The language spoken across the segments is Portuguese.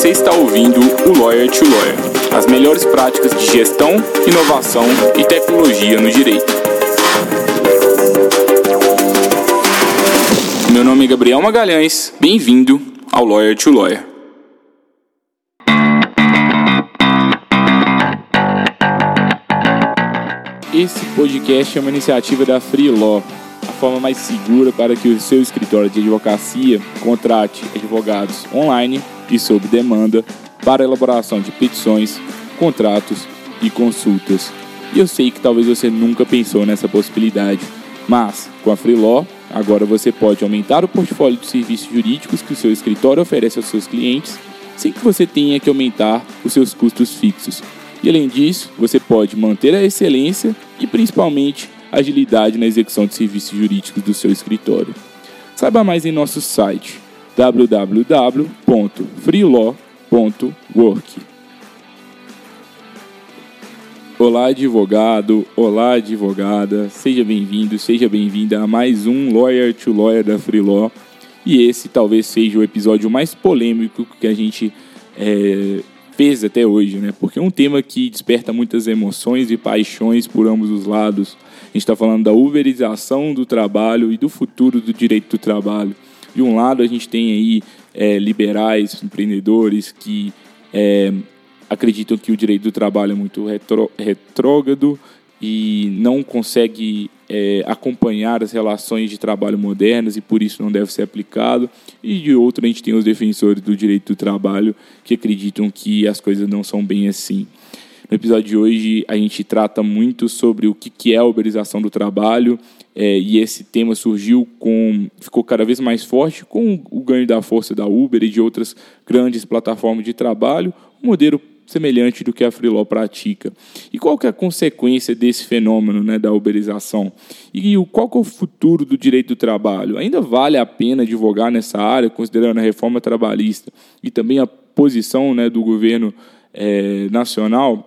Você está ouvindo o Lawyer to Lawyer, as melhores práticas de gestão, inovação e tecnologia no direito. Meu nome é Gabriel Magalhães, bem-vindo ao Lawyer to Lawyer. Esse podcast é uma iniciativa da Free Law, a forma mais segura para que o seu escritório de advocacia contrate advogados online e sob demanda para elaboração de petições, contratos e consultas. E eu sei que talvez você nunca pensou nessa possibilidade, mas com a Free Law, agora você pode aumentar o portfólio de serviços jurídicos que o seu escritório oferece aos seus clientes, sem que você tenha que aumentar os seus custos fixos e além disso, você pode manter a excelência e principalmente agilidade na execução de serviços jurídicos do seu escritório. Saiba mais em nosso site www.freelaw.work. Olá, advogado, olá, advogada, seja bem-vindo, seja bem-vinda a mais um Lawyer to Lawyer da Freelaw. E esse talvez seja o episódio mais polêmico que a gente é, fez até hoje, né? Porque é um tema que desperta muitas emoções e paixões por ambos os lados. A gente está falando da uberização do trabalho e do futuro do direito do trabalho. De um lado, a gente tem aí é, liberais, empreendedores que é, acreditam que o direito do trabalho é muito retro, retrógrado e não consegue é, acompanhar as relações de trabalho modernas e por isso não deve ser aplicado. E de outro, a gente tem os defensores do direito do trabalho que acreditam que as coisas não são bem assim. No episódio de hoje, a gente trata muito sobre o que é a uberização do trabalho, é, e esse tema surgiu com. ficou cada vez mais forte com o ganho da força da Uber e de outras grandes plataformas de trabalho. O modelo semelhante do que a Freeló pratica. E qual que é a consequência desse fenômeno né, da uberização? E qual que é o futuro do direito do trabalho? Ainda vale a pena advogar nessa área, considerando a reforma trabalhista e também a posição né, do governo é, nacional?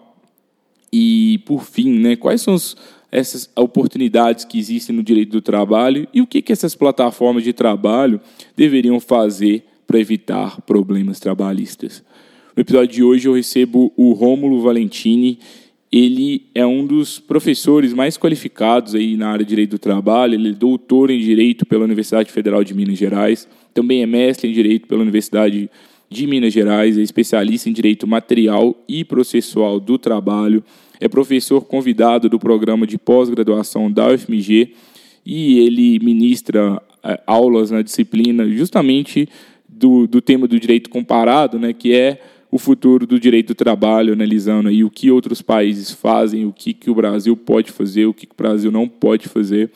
E, por fim, né, quais são os, essas oportunidades que existem no direito do trabalho e o que, que essas plataformas de trabalho deveriam fazer para evitar problemas trabalhistas? No episódio de hoje eu recebo o Rômulo Valentini. Ele é um dos professores mais qualificados aí na área de direito do trabalho. Ele é doutor em direito pela Universidade Federal de Minas Gerais. Também é mestre em direito pela Universidade de Minas Gerais. É especialista em direito material e processual do trabalho. É professor convidado do programa de pós-graduação da UFMG e ele ministra é, aulas na disciplina justamente do, do tema do direito comparado, né, que é o futuro do direito do trabalho, analisando aí o que outros países fazem, o que, que o Brasil pode fazer, o que, que o Brasil não pode fazer.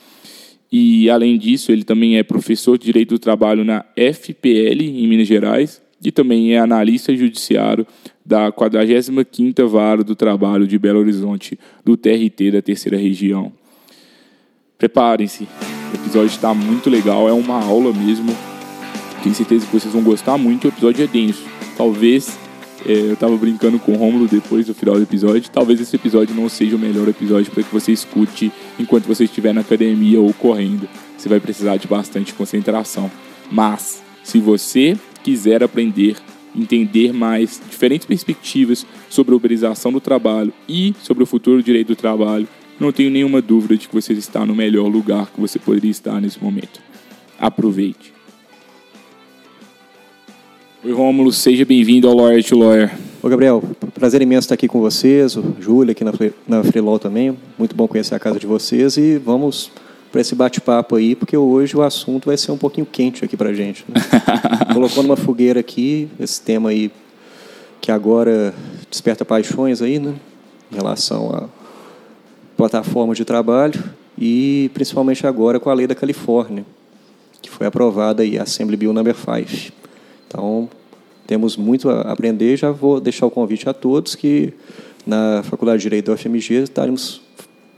E, além disso, ele também é professor de Direito do Trabalho na FPL, em Minas Gerais, e também é analista judiciário da 45ª Vara do Trabalho de Belo Horizonte, do TRT da Terceira Região. Preparem-se, o episódio está muito legal, é uma aula mesmo. Tenho certeza que vocês vão gostar muito, o episódio é denso. Talvez é, eu tava brincando com o Romulo depois do final do episódio. Talvez esse episódio não seja o melhor episódio para que você escute enquanto você estiver na academia ou correndo. Você vai precisar de bastante concentração. Mas, se você quiser aprender, entender mais diferentes perspectivas sobre a uberização do trabalho e sobre o futuro do direito do trabalho, não tenho nenhuma dúvida de que você está no melhor lugar que você poderia estar nesse momento. Aproveite. Oi, Rômulo, seja bem-vindo ao Lawyer to Lawyer. Ô, Gabriel, prazer imenso estar aqui com vocês, o Júlio aqui na, na Freelaw também. Muito bom conhecer a casa de vocês e vamos para esse bate-papo aí, porque hoje o assunto vai ser um pouquinho quente aqui para gente. Né? Colocou numa fogueira aqui esse tema aí que agora desperta paixões aí, né? Em relação a plataformas de trabalho e principalmente agora com a lei da Califórnia, que foi aprovada aí, a Assembly Bill Number 5. Então, temos muito a aprender. Já vou deixar o convite a todos que na Faculdade de Direito da UFMG estaremos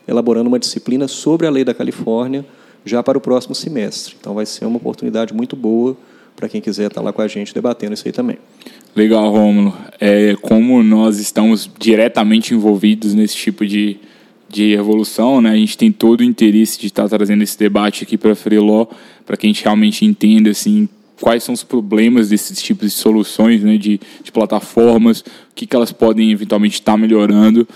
elaborando uma disciplina sobre a lei da Califórnia já para o próximo semestre. Então, vai ser uma oportunidade muito boa para quem quiser estar lá com a gente debatendo isso aí também. Legal, Rômulo. É, como nós estamos diretamente envolvidos nesse tipo de, de evolução, né, a gente tem todo o interesse de estar trazendo esse debate aqui para a Freeló, para que a gente realmente entenda assim, quais são os problemas desses tipos de soluções, né, de, de plataformas, o que, que elas podem eventualmente estar melhorando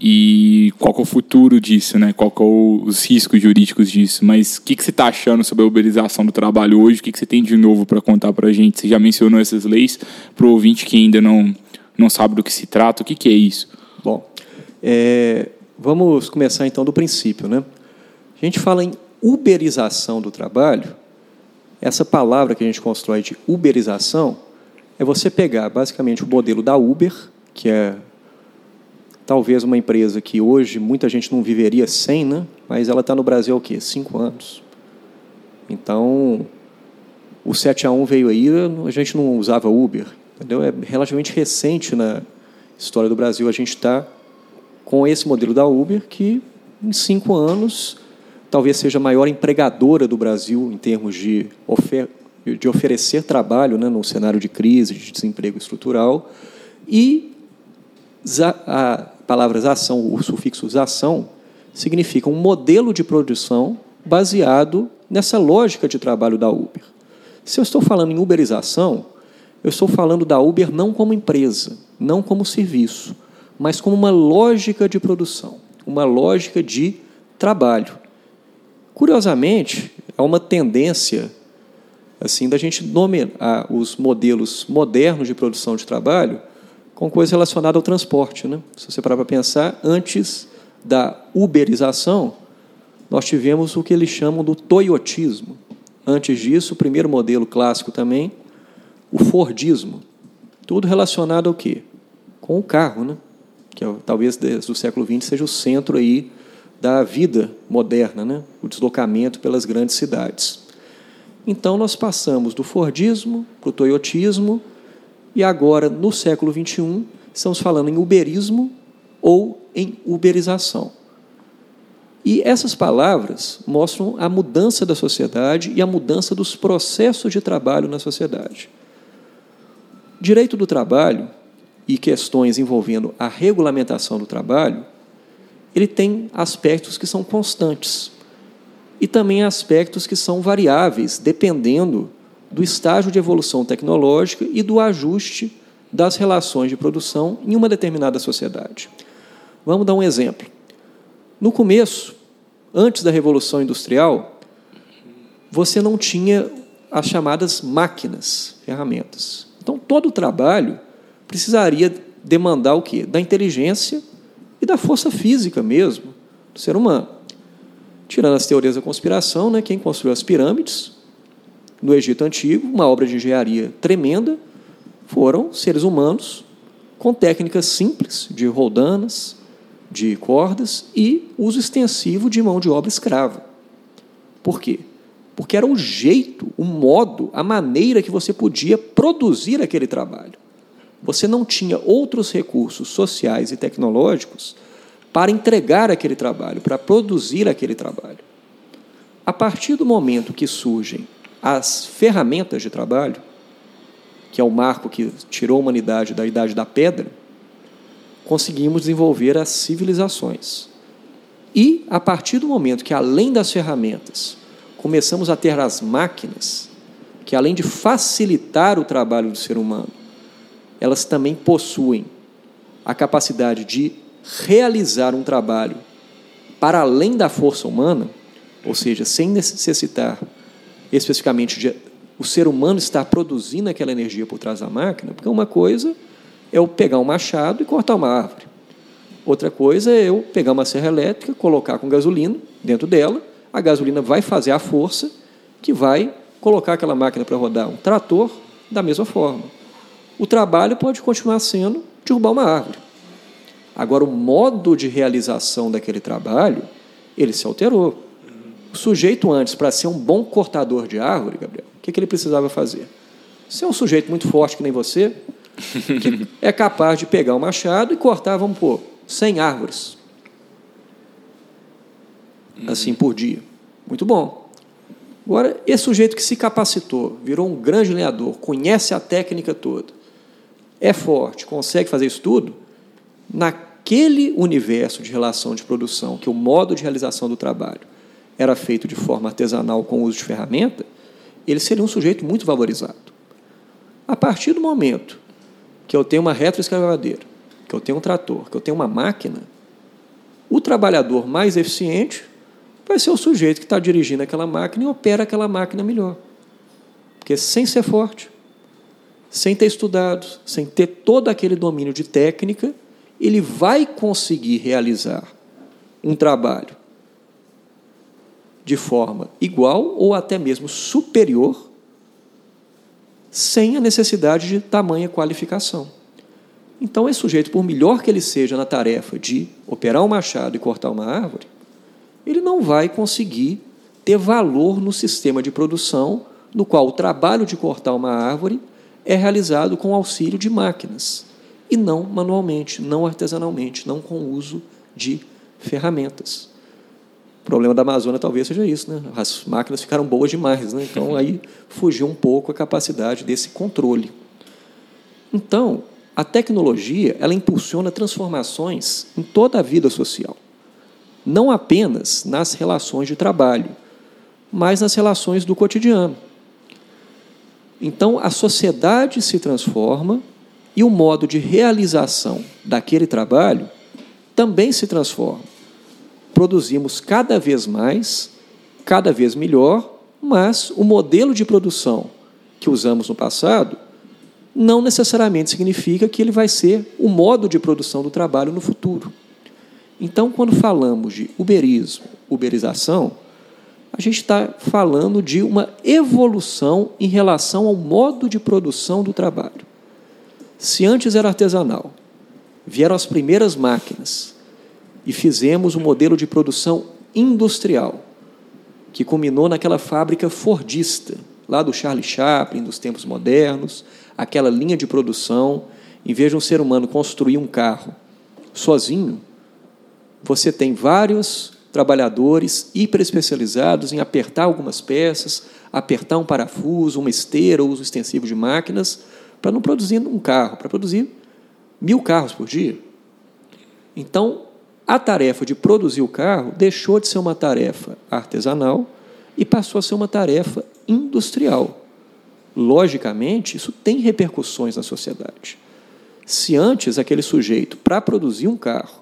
e qual é o futuro disso, né? Qual é os riscos jurídicos disso? Mas o que, que você está achando sobre a uberização do trabalho hoje? O que, que você tem de novo para contar para a gente? Você já mencionou essas leis para o ouvinte que ainda não não sabe do que se trata. O que, que é isso? Bom, é, vamos começar então do princípio, né? A gente fala em uberização do trabalho. Essa palavra que a gente constrói de uberização é você pegar basicamente o modelo da Uber, que é talvez uma empresa que hoje muita gente não viveria sem, né? mas ela está no Brasil há o quê? Cinco anos. Então, o 7 a 1 veio aí, a gente não usava Uber. Entendeu? É relativamente recente na história do Brasil a gente está com esse modelo da Uber, que em cinco anos talvez seja a maior empregadora do Brasil em termos de, ofer de oferecer trabalho né, no cenário de crise, de desemprego estrutural. E a palavra ação, o sufixo ação, significa um modelo de produção baseado nessa lógica de trabalho da Uber. Se eu estou falando em uberização, eu estou falando da Uber não como empresa, não como serviço, mas como uma lógica de produção, uma lógica de trabalho. Curiosamente, há uma tendência assim da gente nomear os modelos modernos de produção de trabalho com coisa relacionada ao transporte. Né? Se você parar para pensar, antes da uberização, nós tivemos o que eles chamam do toyotismo. Antes disso, o primeiro modelo clássico também, o Fordismo. Tudo relacionado ao quê? Com o carro, né? que é, talvez desde o século XX seja o centro aí da vida moderna, né? o deslocamento pelas grandes cidades. Então, nós passamos do Fordismo para o Toyotismo, e agora, no século XXI, estamos falando em uberismo ou em uberização. E essas palavras mostram a mudança da sociedade e a mudança dos processos de trabalho na sociedade. Direito do trabalho e questões envolvendo a regulamentação do trabalho, ele tem aspectos que são constantes e também aspectos que são variáveis, dependendo do estágio de evolução tecnológica e do ajuste das relações de produção em uma determinada sociedade. Vamos dar um exemplo. No começo, antes da Revolução Industrial, você não tinha as chamadas máquinas, ferramentas. Então, todo o trabalho precisaria demandar o quê? Da inteligência e da força física mesmo do ser humano. Tirando as teorias da conspiração, né, quem construiu as pirâmides no Egito Antigo, uma obra de engenharia tremenda, foram seres humanos com técnicas simples de roldanas, de cordas e uso extensivo de mão de obra escrava. Por quê? Porque era o jeito, o modo, a maneira que você podia produzir aquele trabalho. Você não tinha outros recursos sociais e tecnológicos para entregar aquele trabalho, para produzir aquele trabalho. A partir do momento que surgem as ferramentas de trabalho, que é o marco que tirou a humanidade da idade da pedra, conseguimos desenvolver as civilizações. E, a partir do momento que, além das ferramentas, começamos a ter as máquinas, que além de facilitar o trabalho do ser humano, elas também possuem a capacidade de realizar um trabalho para além da força humana, ou seja, sem necessitar especificamente de o ser humano estar produzindo aquela energia por trás da máquina, porque uma coisa é eu pegar um machado e cortar uma árvore. Outra coisa é eu pegar uma serra elétrica, colocar com gasolina dentro dela a gasolina vai fazer a força que vai colocar aquela máquina para rodar. Um trator, da mesma forma. O trabalho pode continuar sendo derrubar uma árvore. Agora, o modo de realização daquele trabalho, ele se alterou. O sujeito antes, para ser um bom cortador de árvore, Gabriel, o que, que ele precisava fazer? Ser um sujeito muito forte que nem você, que é capaz de pegar o um machado e cortar, vamos pôr, 100 árvores assim por dia. Muito bom. Agora, esse sujeito que se capacitou, virou um grande lenhador, conhece a técnica toda, é forte, consegue fazer isso tudo, naquele universo de relação de produção, que o modo de realização do trabalho era feito de forma artesanal com uso de ferramenta, ele seria um sujeito muito valorizado. A partir do momento que eu tenho uma retroescavadeira, que eu tenho um trator, que eu tenho uma máquina, o trabalhador mais eficiente vai ser o sujeito que está dirigindo aquela máquina e opera aquela máquina melhor. Porque sem ser forte, sem ter estudado, sem ter todo aquele domínio de técnica, ele vai conseguir realizar um trabalho de forma igual ou até mesmo superior, sem a necessidade de tamanha qualificação. Então, esse sujeito, por melhor que ele seja na tarefa de operar um machado e cortar uma árvore, ele não vai conseguir ter valor no sistema de produção no qual o trabalho de cortar uma árvore é realizado com auxílio de máquinas e não manualmente, não artesanalmente, não com o uso de ferramentas. O problema da Amazônia talvez seja isso, né? As máquinas ficaram boas demais, né? Então aí fugiu um pouco a capacidade desse controle. Então, a tecnologia, ela impulsiona transformações em toda a vida social. Não apenas nas relações de trabalho, mas nas relações do cotidiano. Então, a sociedade se transforma e o modo de realização daquele trabalho também se transforma produzimos cada vez mais, cada vez melhor, mas o modelo de produção que usamos no passado não necessariamente significa que ele vai ser o modo de produção do trabalho no futuro. Então, quando falamos de uberismo, uberização, a gente está falando de uma evolução em relação ao modo de produção do trabalho. Se antes era artesanal, vieram as primeiras máquinas, e fizemos um modelo de produção industrial, que culminou naquela fábrica fordista, lá do Charlie Chaplin, dos tempos modernos, aquela linha de produção. Em vez de um ser humano construir um carro sozinho, você tem vários trabalhadores hiper especializados em apertar algumas peças, apertar um parafuso, uma esteira, uso extensivo de máquinas, para não produzir um carro, para produzir mil carros por dia. Então, a tarefa de produzir o carro deixou de ser uma tarefa artesanal e passou a ser uma tarefa industrial. Logicamente, isso tem repercussões na sociedade. Se antes aquele sujeito, para produzir um carro,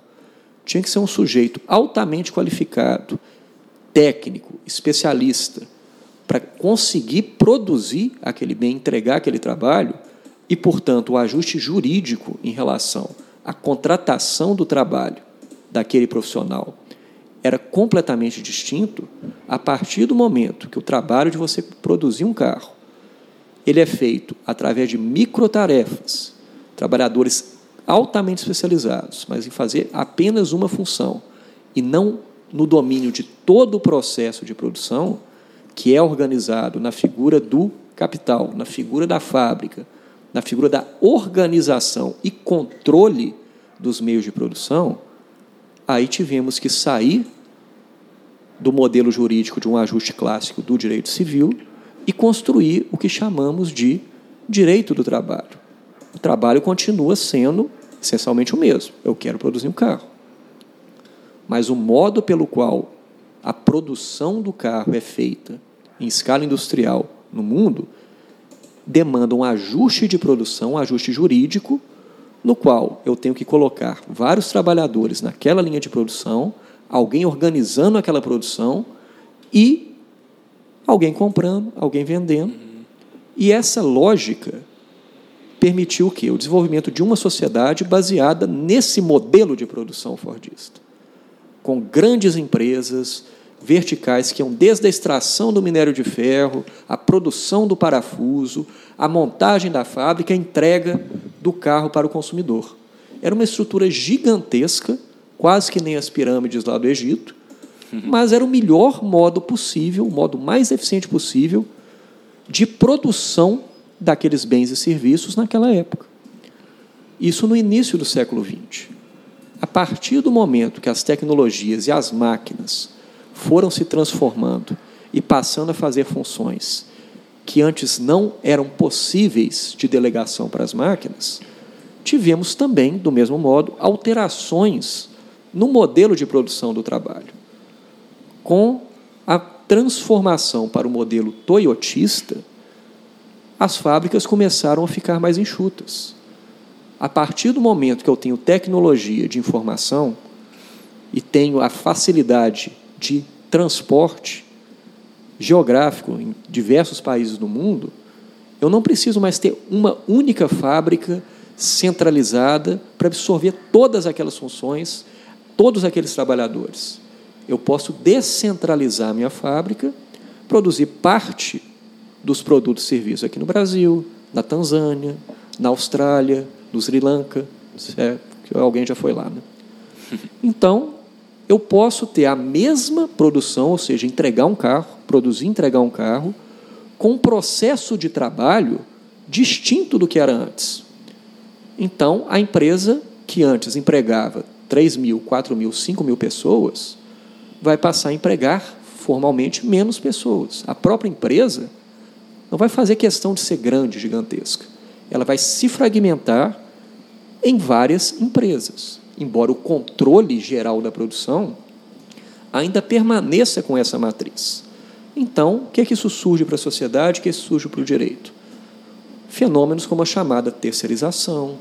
tinha que ser um sujeito altamente qualificado, técnico, especialista, para conseguir produzir aquele bem, entregar aquele trabalho, e, portanto, o ajuste jurídico em relação à contratação do trabalho daquele profissional. Era completamente distinto a partir do momento que o trabalho de você produzir um carro ele é feito através de microtarefas, trabalhadores altamente especializados, mas em fazer apenas uma função e não no domínio de todo o processo de produção, que é organizado na figura do capital, na figura da fábrica, na figura da organização e controle dos meios de produção, aí tivemos que sair do modelo jurídico de um ajuste clássico do direito civil e construir o que chamamos de direito do trabalho. O trabalho continua sendo essencialmente o mesmo. Eu quero produzir um carro. Mas o modo pelo qual a produção do carro é feita em escala industrial no mundo demanda um ajuste de produção, um ajuste jurídico no qual eu tenho que colocar vários trabalhadores naquela linha de produção, alguém organizando aquela produção e alguém comprando, alguém vendendo. E essa lógica permitiu o quê? O desenvolvimento de uma sociedade baseada nesse modelo de produção fordista, com grandes empresas verticais que iam desde a extração do minério de ferro, a produção do parafuso, a montagem da fábrica, a entrega do carro para o consumidor. Era uma estrutura gigantesca, quase que nem as pirâmides lá do Egito, mas era o melhor modo possível, o modo mais eficiente possível de produção daqueles bens e serviços naquela época. Isso no início do século XX. A partir do momento que as tecnologias e as máquinas foram se transformando e passando a fazer funções que antes não eram possíveis de delegação para as máquinas, tivemos também, do mesmo modo, alterações no modelo de produção do trabalho. Com a transformação para o modelo toyotista, as fábricas começaram a ficar mais enxutas. A partir do momento que eu tenho tecnologia de informação e tenho a facilidade de transporte geográfico em diversos países do mundo, eu não preciso mais ter uma única fábrica centralizada para absorver todas aquelas funções, todos aqueles trabalhadores. Eu posso descentralizar a minha fábrica, produzir parte dos produtos e serviços aqui no Brasil, na Tanzânia, na Austrália, no Sri Lanka, é, alguém já foi lá. Né? Então, eu posso ter a mesma produção, ou seja, entregar um carro, produzir entregar um carro, com um processo de trabalho distinto do que era antes. Então, a empresa que antes empregava 3 mil, 4 mil, 5 mil pessoas, vai passar a empregar formalmente menos pessoas. A própria empresa não vai fazer questão de ser grande, gigantesca. Ela vai se fragmentar em várias empresas, embora o controle geral da produção ainda permaneça com essa matriz. Então, o que é que isso surge para a sociedade, o que é isso surge para o direito? Fenômenos como a chamada terceirização,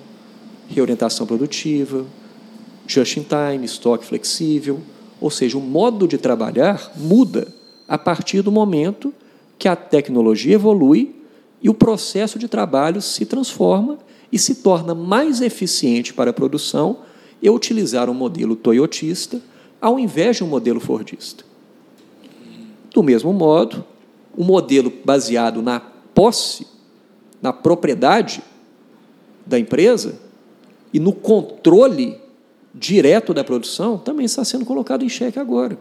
reorientação produtiva, just-in-time, estoque flexível, ou seja, o modo de trabalhar muda a partir do momento que a tecnologia evolui e o processo de trabalho se transforma e se torna mais eficiente para a produção e utilizar um modelo toyotista ao invés de um modelo fordista. Do mesmo modo, o modelo baseado na posse, na propriedade da empresa, e no controle direto da produção também está sendo colocado em xeque agora.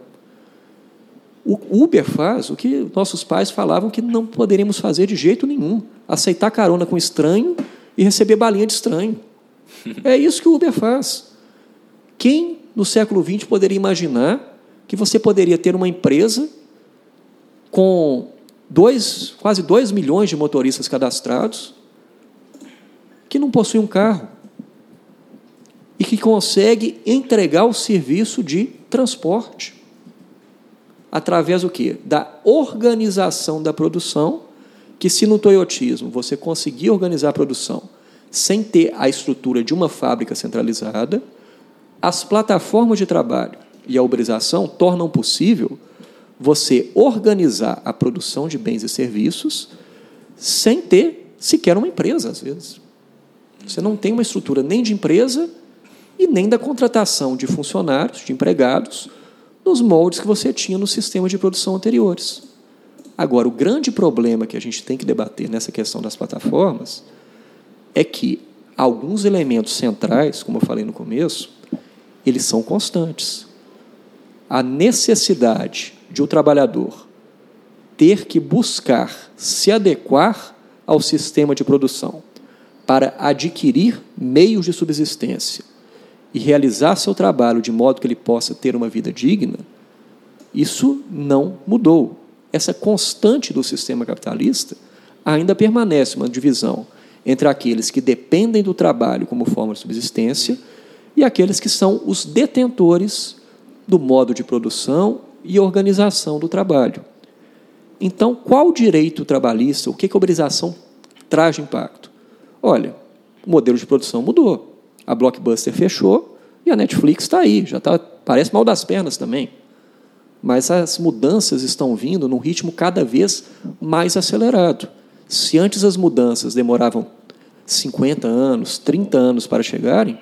O Uber faz o que nossos pais falavam que não poderíamos fazer de jeito nenhum: aceitar carona com estranho e receber balinha de estranho. É isso que o Uber faz. Quem no século XX poderia imaginar que você poderia ter uma empresa com dois, quase 2 milhões de motoristas cadastrados que não possui um carro? e que consegue entregar o serviço de transporte através do quê? Da organização da produção, que se no toyotismo você conseguir organizar a produção sem ter a estrutura de uma fábrica centralizada, as plataformas de trabalho e a uberização tornam possível você organizar a produção de bens e serviços sem ter sequer uma empresa, às vezes. Você não tem uma estrutura nem de empresa e nem da contratação de funcionários, de empregados, nos moldes que você tinha no sistema de produção anteriores. Agora, o grande problema que a gente tem que debater nessa questão das plataformas é que alguns elementos centrais, como eu falei no começo, eles são constantes. A necessidade de o um trabalhador ter que buscar se adequar ao sistema de produção para adquirir meios de subsistência e realizar seu trabalho de modo que ele possa ter uma vida digna, isso não mudou. Essa constante do sistema capitalista ainda permanece uma divisão entre aqueles que dependem do trabalho como forma de subsistência e aqueles que são os detentores do modo de produção e organização do trabalho. Então, qual direito trabalhista, o que a uberização traz de impacto? Olha, o modelo de produção mudou. A Blockbuster fechou e a Netflix está aí, já tá, parece mal das pernas também. Mas as mudanças estão vindo num ritmo cada vez mais acelerado. Se antes as mudanças demoravam 50 anos, 30 anos para chegarem,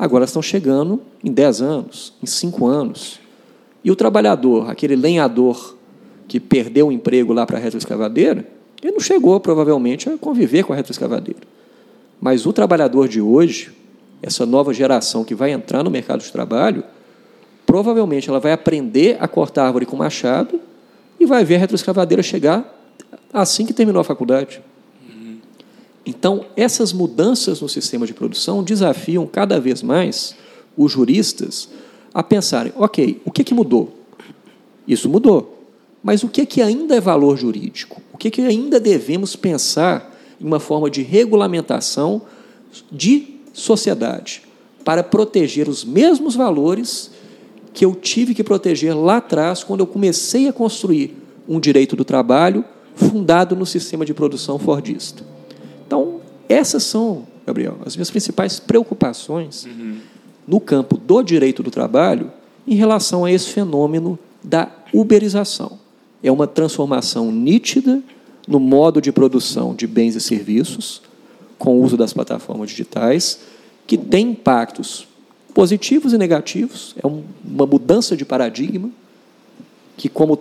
agora estão chegando em 10 anos, em 5 anos. E o trabalhador, aquele lenhador que perdeu o emprego lá para a retroescavadeira, ele não chegou provavelmente a conviver com a retroescavadeira. Mas o trabalhador de hoje, essa nova geração que vai entrar no mercado de trabalho, provavelmente ela vai aprender a cortar árvore com machado e vai ver a retroescavadeira chegar assim que terminou a faculdade. Então, essas mudanças no sistema de produção desafiam cada vez mais os juristas a pensarem: ok, o que, que mudou? Isso mudou. Mas o que, que ainda é valor jurídico? O que, que ainda devemos pensar em uma forma de regulamentação de sociedade para proteger os mesmos valores que eu tive que proteger lá atrás, quando eu comecei a construir um direito do trabalho fundado no sistema de produção fordista. Então, essas são, Gabriel, as minhas principais preocupações uhum. no campo do direito do trabalho em relação a esse fenômeno da uberização. É uma transformação nítida no modo de produção de bens e serviços, com o uso das plataformas digitais, que tem impactos positivos e negativos, é uma mudança de paradigma, que, como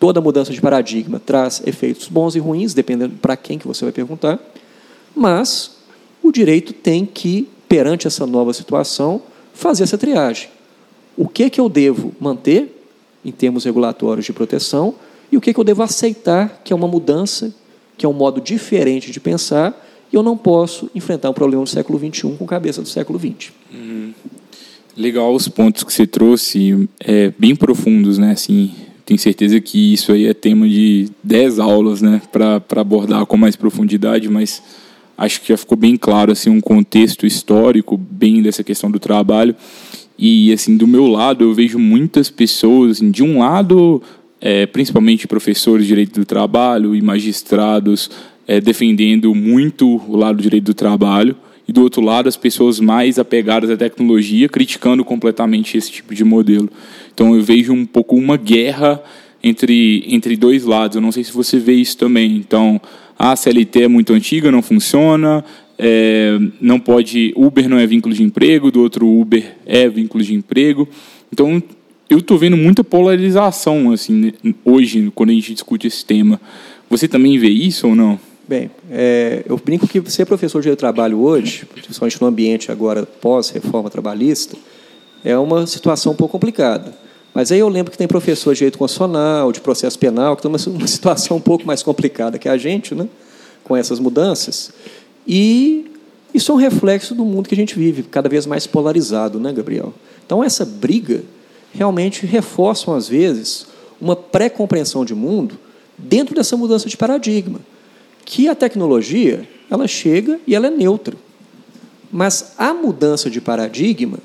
toda mudança de paradigma, traz efeitos bons e ruins, dependendo para quem que você vai perguntar, mas o direito tem que, perante essa nova situação, fazer essa triagem. O que, que eu devo manter, em termos regulatórios de proteção, e o que, que eu devo aceitar, que é uma mudança, que é um modo diferente de pensar, e eu não posso enfrentar um problema do século XXI com cabeça do século XX. Uhum. Legal os pontos que você trouxe, é, bem profundos, né? Assim, tenho certeza que isso aí é tema de 10 aulas, né? Para abordar com mais profundidade, mas acho que já ficou bem claro assim um contexto histórico bem dessa questão do trabalho e assim do meu lado eu vejo muitas pessoas assim, de um lado é, principalmente professores de direito do trabalho e magistrados é, defendendo muito o lado do direito do trabalho e do outro lado as pessoas mais apegadas à tecnologia criticando completamente esse tipo de modelo. Então eu vejo um pouco uma guerra entre, entre dois lados. Eu não sei se você vê isso também. Então a CLT é muito antiga, não funciona, é, não pode Uber não é vínculo de emprego, do outro Uber é vínculo de emprego. Então eu estou vendo muita polarização assim hoje quando a gente discute esse tema. Você também vê isso ou não? Bem, é, eu brinco que ser professor de trabalho hoje, principalmente no ambiente agora pós-reforma trabalhista, é uma situação um pouco complicada. Mas aí eu lembro que tem professor de direito constitucional, de processo penal, que estão numa situação um pouco mais complicada que a gente, né, com essas mudanças. E isso é um reflexo do mundo que a gente vive, cada vez mais polarizado, né, Gabriel? Então, essa briga realmente reforça, às vezes, uma pré-compreensão de mundo dentro dessa mudança de paradigma que a tecnologia ela chega e ela é neutra. Mas a mudança de paradigma,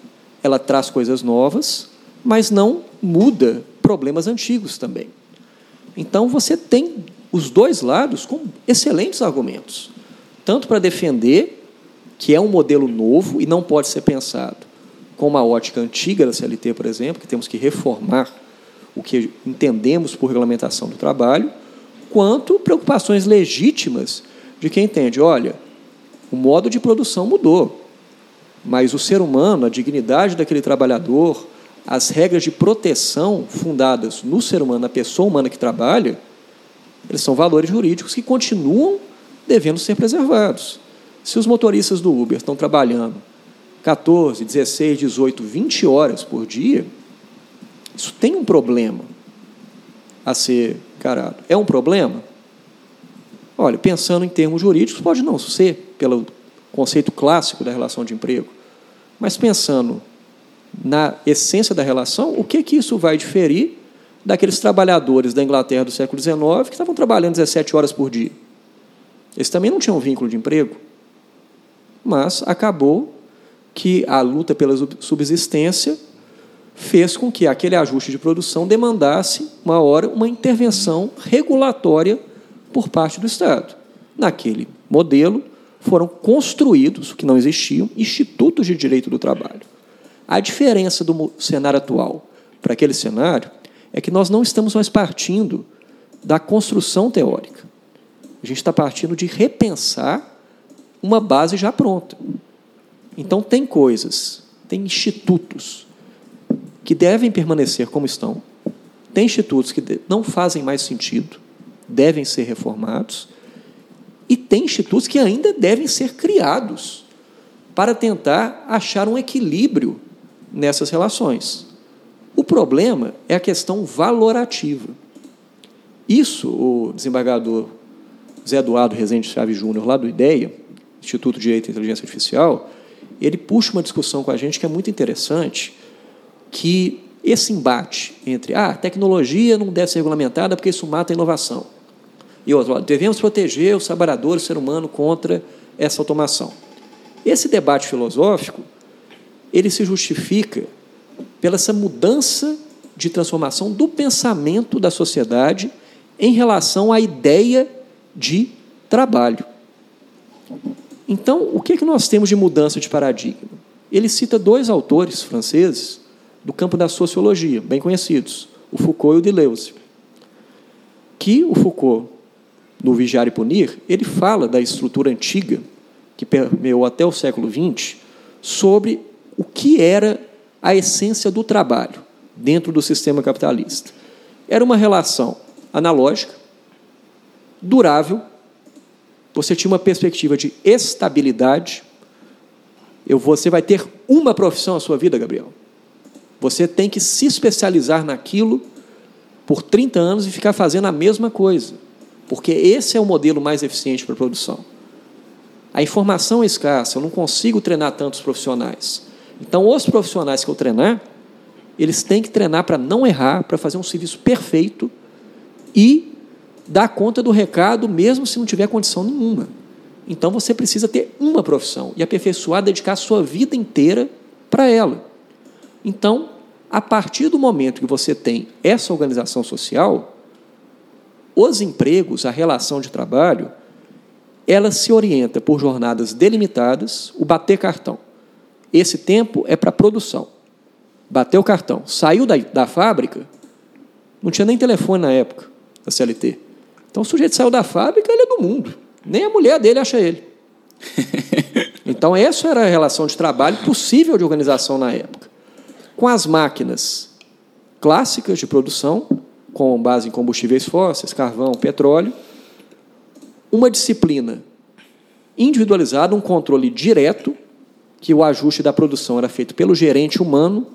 ela traz coisas novas, mas não muda problemas antigos também. Então você tem os dois lados com excelentes argumentos, tanto para defender que é um modelo novo e não pode ser pensado com uma ótica antiga da CLT, por exemplo, que temos que reformar o que entendemos por regulamentação do trabalho, quanto preocupações legítimas de quem entende, olha, o modo de produção mudou, mas o ser humano, a dignidade daquele trabalhador, as regras de proteção fundadas no ser humano, na pessoa humana que trabalha, eles são valores jurídicos que continuam devendo ser preservados. Se os motoristas do Uber estão trabalhando 14, 16, 18, 20 horas por dia, isso tem um problema a ser encarado. É um problema? Olha, pensando em termos jurídicos, pode não ser, pelo conceito clássico da relação de emprego, mas pensando na essência da relação, o que, que isso vai diferir daqueles trabalhadores da Inglaterra do século XIX que estavam trabalhando 17 horas por dia? Eles também não tinham vínculo de emprego, mas acabou que a luta pela subsistência fez com que aquele ajuste de produção demandasse, uma hora, uma intervenção regulatória por parte do Estado. Naquele modelo, foram construídos, que não existiam, institutos de direito do trabalho. A diferença do cenário atual para aquele cenário é que nós não estamos mais partindo da construção teórica. A gente está partindo de repensar uma base já pronta. Então, tem coisas, tem institutos que devem permanecer como estão. Tem institutos que não fazem mais sentido, devem ser reformados. E tem institutos que ainda devem ser criados para tentar achar um equilíbrio nessas relações. O problema é a questão valorativa. Isso, o desembargador Zé Eduardo Rezende Chaves Júnior, lá do IDEA, Instituto de Direito e Inteligência Artificial, ele puxa uma discussão com a gente que é muito interessante, que esse embate entre ah, a tecnologia não deve ser regulamentada porque isso mata a inovação. E outro, devemos proteger os trabalhadores, o ser humano contra essa automação. Esse debate filosófico, ele se justifica pela essa mudança de transformação do pensamento da sociedade em relação à ideia de trabalho. Então, o que, é que nós temos de mudança de paradigma? Ele cita dois autores franceses do campo da sociologia, bem conhecidos, o Foucault e o Deleuze. Que o Foucault, no Vigiar e Punir, ele fala da estrutura antiga, que permeou até o século XX, sobre o que era a essência do trabalho dentro do sistema capitalista. Era uma relação analógica, durável, você tinha uma perspectiva de estabilidade. Eu, você vai ter uma profissão na sua vida, Gabriel. Você tem que se especializar naquilo por 30 anos e ficar fazendo a mesma coisa, porque esse é o modelo mais eficiente para a produção. A informação é escassa, eu não consigo treinar tantos profissionais. Então, os profissionais que eu treinar, eles têm que treinar para não errar, para fazer um serviço perfeito e dar conta do recado, mesmo se não tiver condição nenhuma. Então, você precisa ter uma profissão e aperfeiçoar, dedicar a sua vida inteira para ela. Então, a partir do momento que você tem essa organização social, os empregos, a relação de trabalho, ela se orienta por jornadas delimitadas, o bater cartão. Esse tempo é para produção. Bateu o cartão, saiu da, da fábrica, não tinha nem telefone na época da CLT. Então o sujeito saiu da fábrica, ele é do mundo. Nem a mulher dele acha ele. Então essa era a relação de trabalho possível de organização na época com as máquinas clássicas de produção, com base em combustíveis fósseis, carvão, petróleo, uma disciplina individualizada, um controle direto, que o ajuste da produção era feito pelo gerente humano,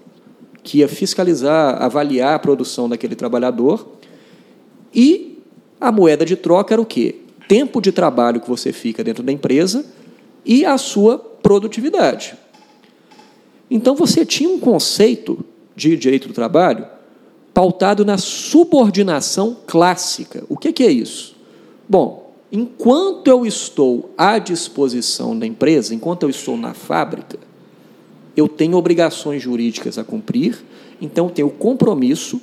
que ia fiscalizar, avaliar a produção daquele trabalhador, e a moeda de troca era o quê? Tempo de trabalho que você fica dentro da empresa e a sua produtividade. Então você tinha um conceito de direito do trabalho pautado na subordinação clássica. O que é isso? Bom, enquanto eu estou à disposição da empresa, enquanto eu estou na fábrica, eu tenho obrigações jurídicas a cumprir, então eu tenho o compromisso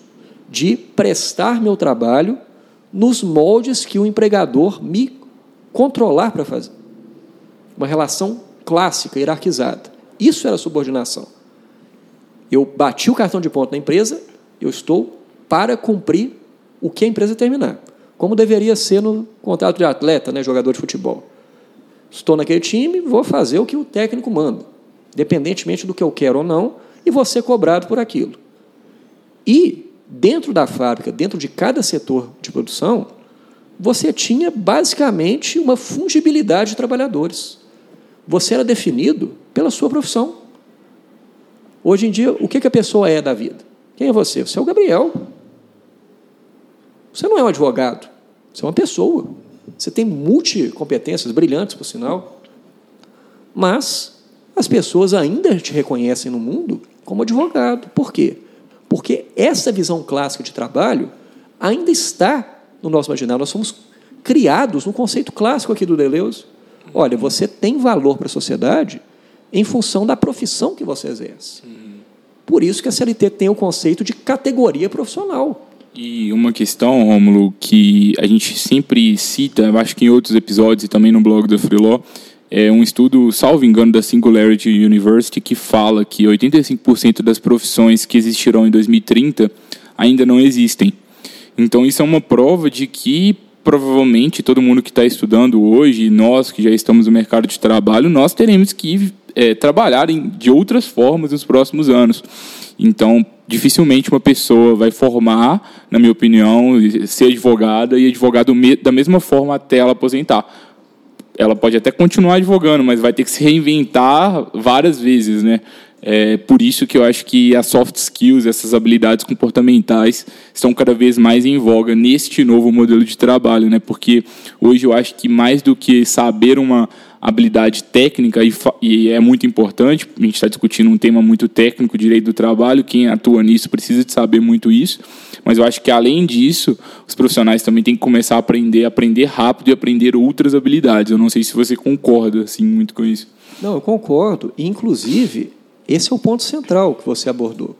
de prestar meu trabalho nos moldes que o empregador me controlar para fazer. Uma relação clássica, hierarquizada. Isso era subordinação. Eu bati o cartão de ponto na empresa, eu estou para cumprir o que a empresa terminar. Como deveria ser no contrato de atleta, né, jogador de futebol. Estou naquele time, vou fazer o que o técnico manda, independentemente do que eu quero ou não, e vou ser cobrado por aquilo. E dentro da fábrica, dentro de cada setor de produção, você tinha basicamente uma fungibilidade de trabalhadores. Você era definido pela sua profissão. Hoje em dia, o que a pessoa é da vida? Quem é você? Você é o Gabriel. Você não é um advogado. Você é uma pessoa. Você tem multicompetências brilhantes, por sinal. Mas as pessoas ainda te reconhecem no mundo como advogado. Por quê? Porque essa visão clássica de trabalho ainda está no nosso imaginário. Nós somos criados no conceito clássico aqui do Deleuze. Olha, você tem valor para a sociedade em função da profissão que você exerce. Por isso que a CLT tem o conceito de categoria profissional. E uma questão, Rômulo, que a gente sempre cita, acho que em outros episódios e também no blog do Freeló, é um estudo, salvo engano, da Singularity University, que fala que 85% das profissões que existirão em 2030 ainda não existem. Então, isso é uma prova de que provavelmente todo mundo que está estudando hoje, nós que já estamos no mercado de trabalho, nós teremos que é, trabalhar em, de outras formas nos próximos anos. Então, dificilmente uma pessoa vai formar, na minha opinião, ser advogada e advogado da mesma forma até ela aposentar. Ela pode até continuar advogando, mas vai ter que se reinventar várias vezes, né? É por isso que eu acho que as soft skills, essas habilidades comportamentais, estão cada vez mais em voga neste novo modelo de trabalho, né? Porque hoje eu acho que mais do que saber uma habilidade técnica e, e é muito importante. A gente está discutindo um tema muito técnico, direito do trabalho. Quem atua nisso precisa de saber muito isso. Mas eu acho que além disso, os profissionais também têm que começar a aprender, aprender rápido e aprender outras habilidades. Eu não sei se você concorda assim muito com isso. Não, eu concordo. Inclusive esse é o ponto central que você abordou.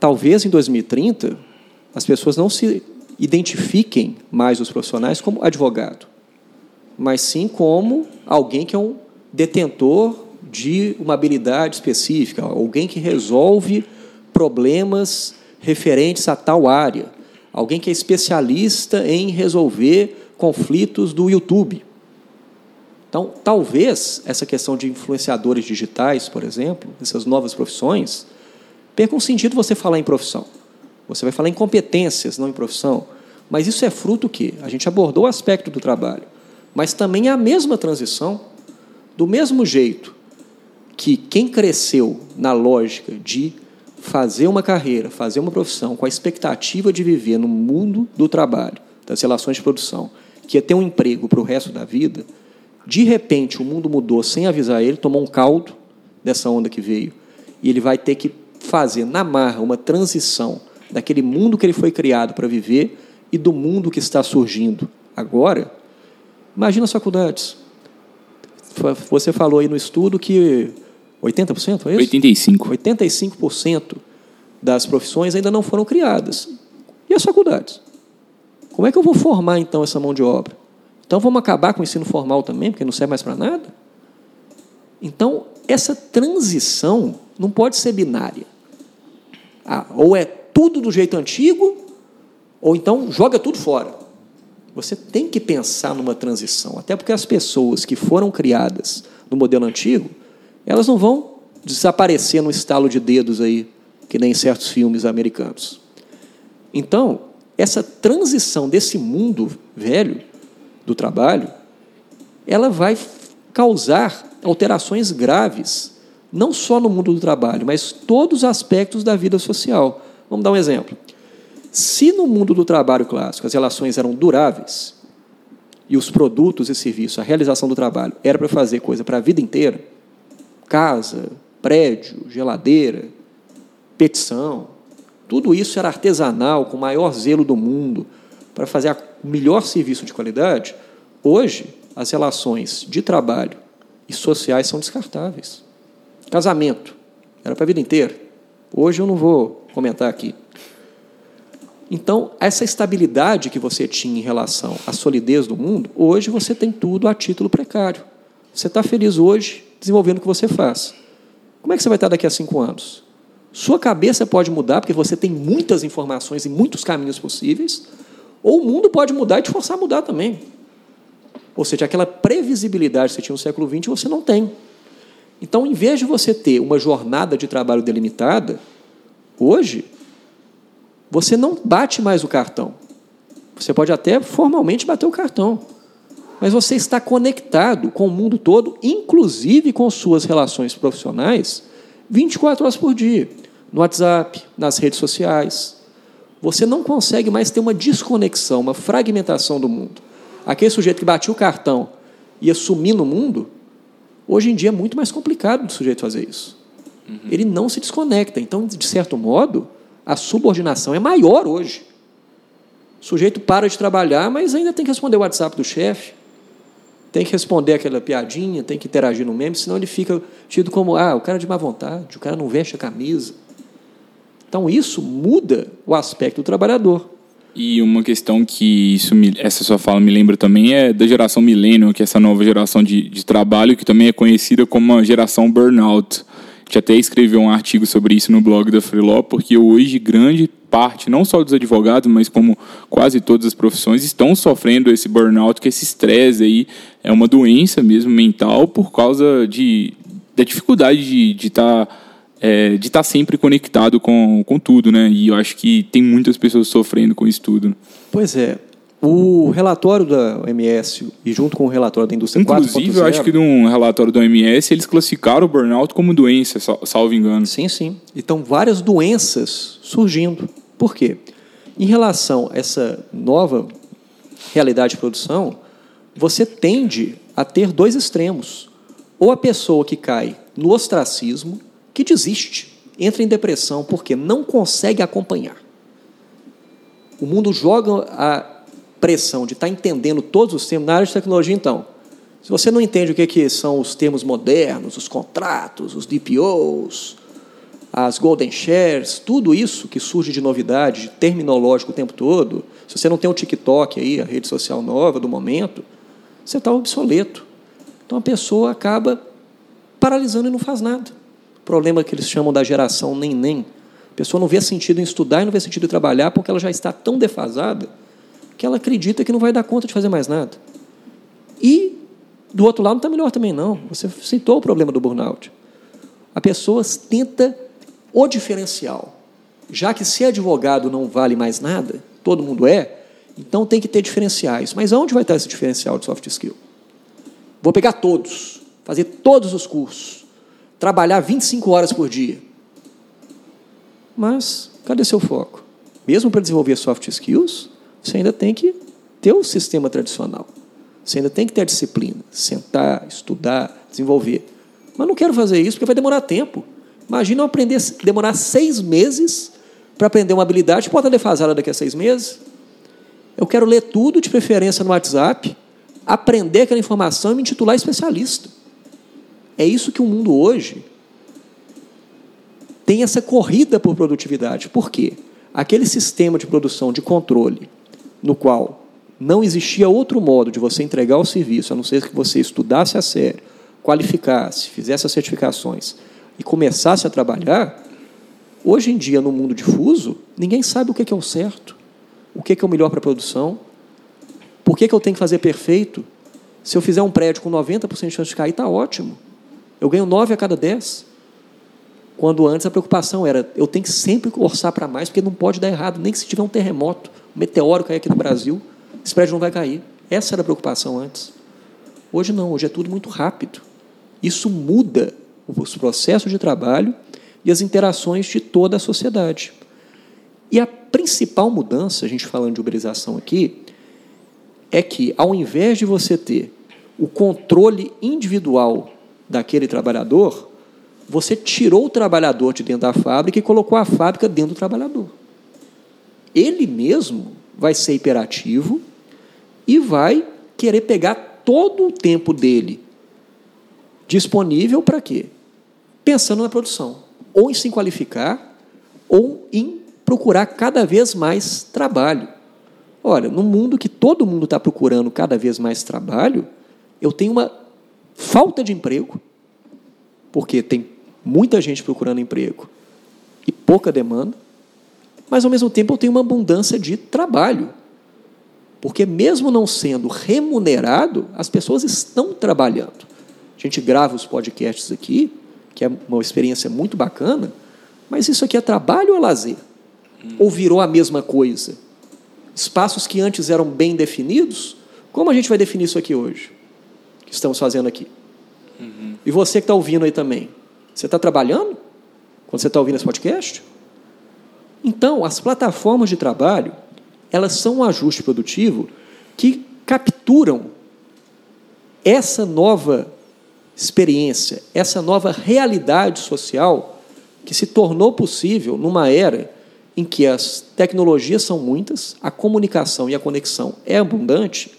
Talvez em 2030 as pessoas não se identifiquem mais os profissionais como advogado, mas sim como alguém que é um detentor de uma habilidade específica, alguém que resolve problemas referentes a tal área, alguém que é especialista em resolver conflitos do YouTube. Então, talvez essa questão de influenciadores digitais, por exemplo, essas novas profissões, perca um sentido você falar em profissão. Você vai falar em competências, não em profissão. Mas isso é fruto que a gente abordou o aspecto do trabalho, mas também é a mesma transição, do mesmo jeito que quem cresceu na lógica de fazer uma carreira, fazer uma profissão com a expectativa de viver no mundo do trabalho, das relações de produção, que ia ter um emprego para o resto da vida, de repente o mundo mudou sem avisar ele, tomou um caldo dessa onda que veio, e ele vai ter que fazer na marra uma transição daquele mundo que ele foi criado para viver e do mundo que está surgindo agora. Imagina as faculdades. Você falou aí no estudo que 80%, é isso? 85%. 85% das profissões ainda não foram criadas. E as faculdades? Como é que eu vou formar, então, essa mão de obra? Então, vamos acabar com o ensino formal também, porque não serve mais para nada? Então, essa transição não pode ser binária. Ah, ou é tudo do jeito antigo, ou então joga tudo fora. Você tem que pensar numa transição, até porque as pessoas que foram criadas no modelo antigo elas não vão desaparecer no estalo de dedos aí, que nem em certos filmes americanos. Então, essa transição desse mundo velho do trabalho, ela vai causar alterações graves, não só no mundo do trabalho, mas todos os aspectos da vida social. Vamos dar um exemplo. Se no mundo do trabalho clássico as relações eram duráveis e os produtos e serviços, a realização do trabalho, era para fazer coisa para a vida inteira, casa, prédio, geladeira, petição. Tudo isso era artesanal, com o maior zelo do mundo, para fazer o melhor serviço de qualidade. Hoje, as relações de trabalho e sociais são descartáveis. Casamento, era para a vida inteira. Hoje eu não vou comentar aqui. Então, essa estabilidade que você tinha em relação à solidez do mundo, hoje você tem tudo a título precário. Você está feliz hoje, desenvolvendo o que você faz. Como é que você vai estar daqui a cinco anos? Sua cabeça pode mudar, porque você tem muitas informações e muitos caminhos possíveis, ou o mundo pode mudar e te forçar a mudar também. Ou seja, aquela previsibilidade que você tinha no século XX, você não tem. Então, em vez de você ter uma jornada de trabalho delimitada, hoje, você não bate mais o cartão. Você pode até formalmente bater o cartão mas você está conectado com o mundo todo, inclusive com suas relações profissionais, 24 horas por dia, no WhatsApp, nas redes sociais. Você não consegue mais ter uma desconexão, uma fragmentação do mundo. Aquele sujeito que batia o cartão e ia sumir no mundo, hoje em dia é muito mais complicado do sujeito fazer isso. Uhum. Ele não se desconecta. Então, de certo modo, a subordinação é maior hoje. O sujeito para de trabalhar, mas ainda tem que responder o WhatsApp do chefe tem que responder aquela piadinha, tem que interagir no meme, senão ele fica tido como, ah, o cara é de má vontade, o cara não veste a camisa. Então isso muda o aspecto do trabalhador. E uma questão que isso me, essa sua fala me lembra também é da geração milênio, que é essa nova geração de, de trabalho, que também é conhecida como a geração burnout. Gente até escreveu um artigo sobre isso no blog da Freeló, porque hoje grande parte, não só dos advogados, mas como quase todas as profissões, estão sofrendo esse burnout, que esse estresse aí é uma doença mesmo mental por causa de, da dificuldade de estar tá, é, de estar tá sempre conectado com, com tudo, né? E eu acho que tem muitas pessoas sofrendo com isso tudo. Pois é. O relatório da OMS e junto com o relatório da indústria Inclusive, eu acho que num relatório da OMS eles classificaram o burnout como doença, salvo engano. Sim, sim. Então, várias doenças surgindo. Por quê? Em relação a essa nova realidade de produção, você tende a ter dois extremos. Ou a pessoa que cai no ostracismo, que desiste, entra em depressão porque não consegue acompanhar. O mundo joga a pressão de estar entendendo todos os termos na área de tecnologia, então. Se você não entende o que, são os termos modernos, os contratos, os DPOs, as golden shares, tudo isso que surge de novidade, terminológico o tempo todo, se você não tem o TikTok aí, a rede social nova do momento, você está obsoleto. Então a pessoa acaba paralisando e não faz nada. Problema que eles chamam da geração nem nem. A pessoa não vê sentido em estudar e não vê sentido em trabalhar porque ela já está tão defasada que ela acredita que não vai dar conta de fazer mais nada. E do outro lado não está melhor também não. Você citou o problema do burnout. A pessoa tenta o diferencial. Já que ser advogado não vale mais nada, todo mundo é, então tem que ter diferenciais. Mas onde vai estar esse diferencial de soft skill? Vou pegar todos, fazer todos os cursos, trabalhar 25 horas por dia. Mas cadê seu foco? Mesmo para desenvolver soft skills, você ainda tem que ter o sistema tradicional. Você ainda tem que ter a disciplina, sentar, estudar, desenvolver. Mas não quero fazer isso porque vai demorar tempo. Imagina eu aprender, demorar seis meses para aprender uma habilidade, pode estar defasada daqui a seis meses. Eu quero ler tudo, de preferência no WhatsApp, aprender aquela informação e me intitular especialista. É isso que o mundo hoje tem essa corrida por produtividade. Por quê? Aquele sistema de produção, de controle, no qual não existia outro modo de você entregar o serviço, a não ser que você estudasse a sério, qualificasse, fizesse as certificações e começasse a trabalhar, hoje em dia, no mundo difuso, ninguém sabe o que é o certo, o que é o melhor para a produção, por que, que eu tenho que fazer perfeito. Se eu fizer um prédio com 90% de chance de cair, está ótimo. Eu ganho 9 a cada 10. Quando antes a preocupação era, eu tenho que sempre orçar para mais, porque não pode dar errado, nem que se tiver um terremoto, um meteoro cair aqui no Brasil, esse prédio não vai cair. Essa era a preocupação antes. Hoje não, hoje é tudo muito rápido. Isso muda os processos de trabalho e as interações de toda a sociedade. E a principal mudança, a gente falando de uberização aqui, é que ao invés de você ter o controle individual daquele trabalhador, você tirou o trabalhador de dentro da fábrica e colocou a fábrica dentro do trabalhador. Ele mesmo vai ser hiperativo e vai querer pegar todo o tempo dele disponível para quê? Pensando na produção, ou em se qualificar, ou em procurar cada vez mais trabalho. Olha, no mundo que todo mundo está procurando cada vez mais trabalho, eu tenho uma falta de emprego, porque tem muita gente procurando emprego e pouca demanda, mas ao mesmo tempo eu tenho uma abundância de trabalho. Porque mesmo não sendo remunerado, as pessoas estão trabalhando. A gente grava os podcasts aqui, que é uma experiência muito bacana, mas isso aqui é trabalho ou lazer? Hum. Ou virou a mesma coisa? Espaços que antes eram bem definidos, como a gente vai definir isso aqui hoje? Que estamos fazendo aqui. Uhum. E você que está ouvindo aí também, você está trabalhando quando você está ouvindo esse podcast? Então, as plataformas de trabalho, elas são um ajuste produtivo que capturam essa nova experiência, essa nova realidade social que se tornou possível numa era em que as tecnologias são muitas, a comunicação e a conexão é abundante,